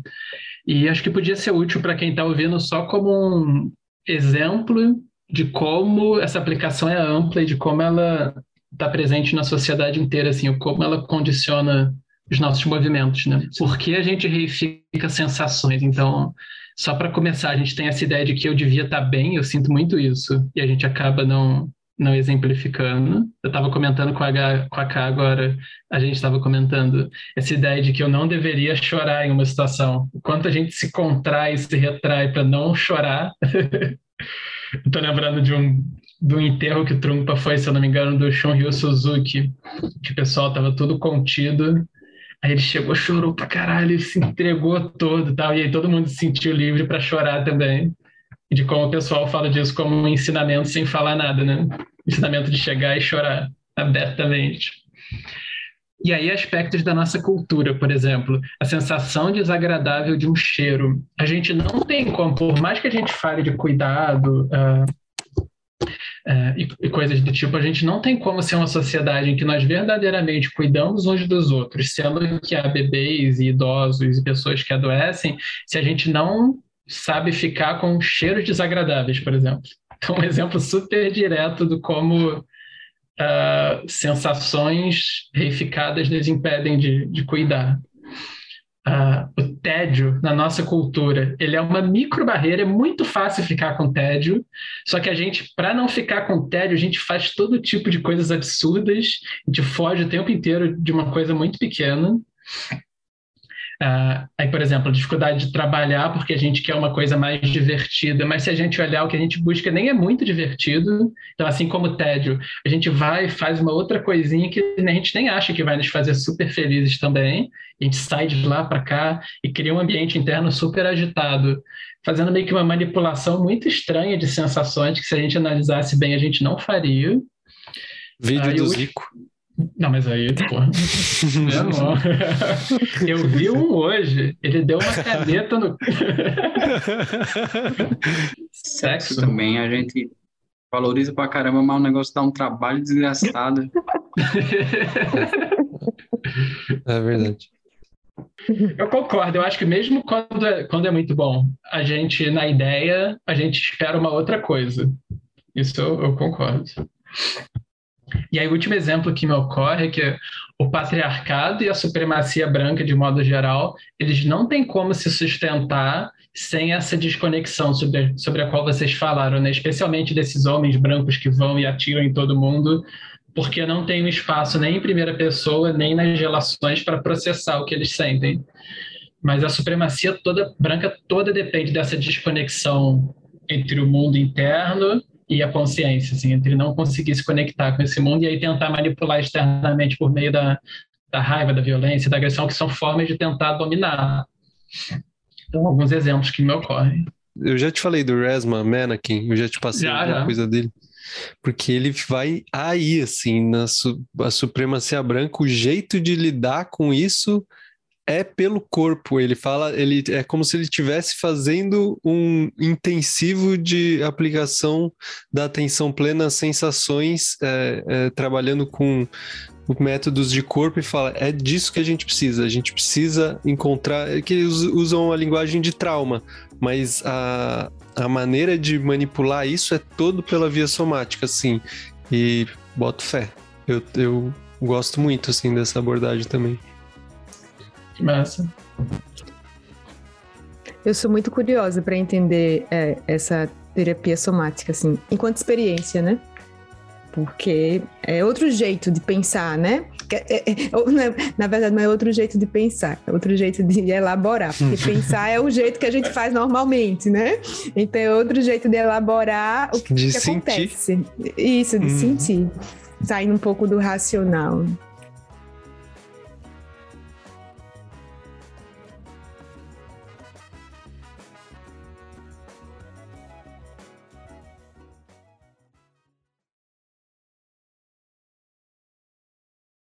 e acho que podia ser útil para quem está ouvindo só como um exemplo de como essa aplicação é ampla e de como ela está presente na sociedade inteira, assim, como ela condiciona os nossos movimentos, né? Porque a gente reifica sensações. Então, só para começar, a gente tem essa ideia de que eu devia estar tá bem, eu sinto muito isso, e a gente acaba não não exemplificando. Eu estava comentando com a, H, com a K agora, a gente estava comentando essa ideia de que eu não deveria chorar em uma situação. O quanto a gente se contrai, se retrai para não chorar. Estou lembrando de um, do enterro que Trumpa foi, se eu não me engano, do Shunryu Suzuki, que o pessoal estava tudo contido. Aí ele chegou, chorou pra caralho, se entregou todo tal. E aí todo mundo se sentiu livre para chorar também de como o pessoal fala disso como um ensinamento sem falar nada, né? Ensinamento de chegar e chorar abertamente. E aí, aspectos da nossa cultura, por exemplo, a sensação desagradável de um cheiro. A gente não tem como, por mais que a gente fale de cuidado uh, uh, e, e, coisas do tipo, a gente não tem como ser uma sociedade em que nós verdadeiramente cuidamos uns dos outros, sendo que há bebês e idosos e pessoas que adoecem, se a gente não sabe ficar com cheiros desagradáveis, por exemplo. Então, um exemplo super direto do como uh, sensações reificadas nos impedem de, de cuidar. Uh, o tédio na nossa cultura, ele é uma micro barreira, é muito fácil ficar com tédio, só que a gente, para não ficar com tédio, a gente faz todo tipo de coisas absurdas, a gente foge o tempo inteiro de uma coisa muito pequena. Uh, aí, por exemplo, a dificuldade de trabalhar porque a gente quer uma coisa mais divertida, mas se a gente olhar o que a gente busca nem é muito divertido, então assim como o tédio, a gente vai e faz uma outra coisinha que a gente nem acha que vai nos fazer super felizes também, a gente sai de lá para cá e cria um ambiente interno super agitado, fazendo meio que uma manipulação muito estranha de sensações que se a gente analisasse bem a gente não faria. Vídeo do Zico. Não, mas aí, pô. eu vi um hoje, ele deu uma caneta no. Sexo também, a gente valoriza pra caramba, mas o negócio dá um trabalho desgraçado. É verdade. Eu concordo, eu acho que mesmo quando é, quando é muito bom, a gente, na ideia, a gente espera uma outra coisa. Isso eu, eu concordo. E aí, o último exemplo que me ocorre é que o patriarcado e a supremacia branca, de modo geral, eles não têm como se sustentar sem essa desconexão sobre, sobre a qual vocês falaram, né? especialmente desses homens brancos que vão e atiram em todo mundo, porque não tem um espaço nem em primeira pessoa, nem nas relações para processar o que eles sentem. Mas a supremacia toda branca toda depende dessa desconexão entre o mundo interno e a consciência, assim, entre não conseguir se conectar com esse mundo e aí tentar manipular externamente por meio da, da raiva, da violência, da agressão, que são formas de tentar dominar. Então, alguns exemplos que me ocorrem. Eu já te falei do Resma Mannequin, eu já te passei já, alguma já. coisa dele. Porque ele vai aí, assim, na su a supremacia branca, o jeito de lidar com isso é pelo corpo. Ele fala, ele é como se ele estivesse fazendo um intensivo de aplicação da atenção plena às sensações, é, é, trabalhando com métodos de corpo e fala é disso que a gente precisa. A gente precisa encontrar é que eles usam a linguagem de trauma, mas a, a maneira de manipular isso é todo pela via somática, assim. E boto fé. Eu, eu gosto muito assim dessa abordagem também. Que massa. Eu sou muito curiosa para entender é, essa terapia somática, assim, enquanto experiência, né? Porque é outro jeito de pensar, né? É, é, é na verdade, não é outro jeito de pensar, é outro jeito de elaborar. Porque pensar é o jeito que a gente faz normalmente, né? Então é outro jeito de elaborar o que, que acontece. Isso, de uhum. sentir. Saindo um pouco do racional.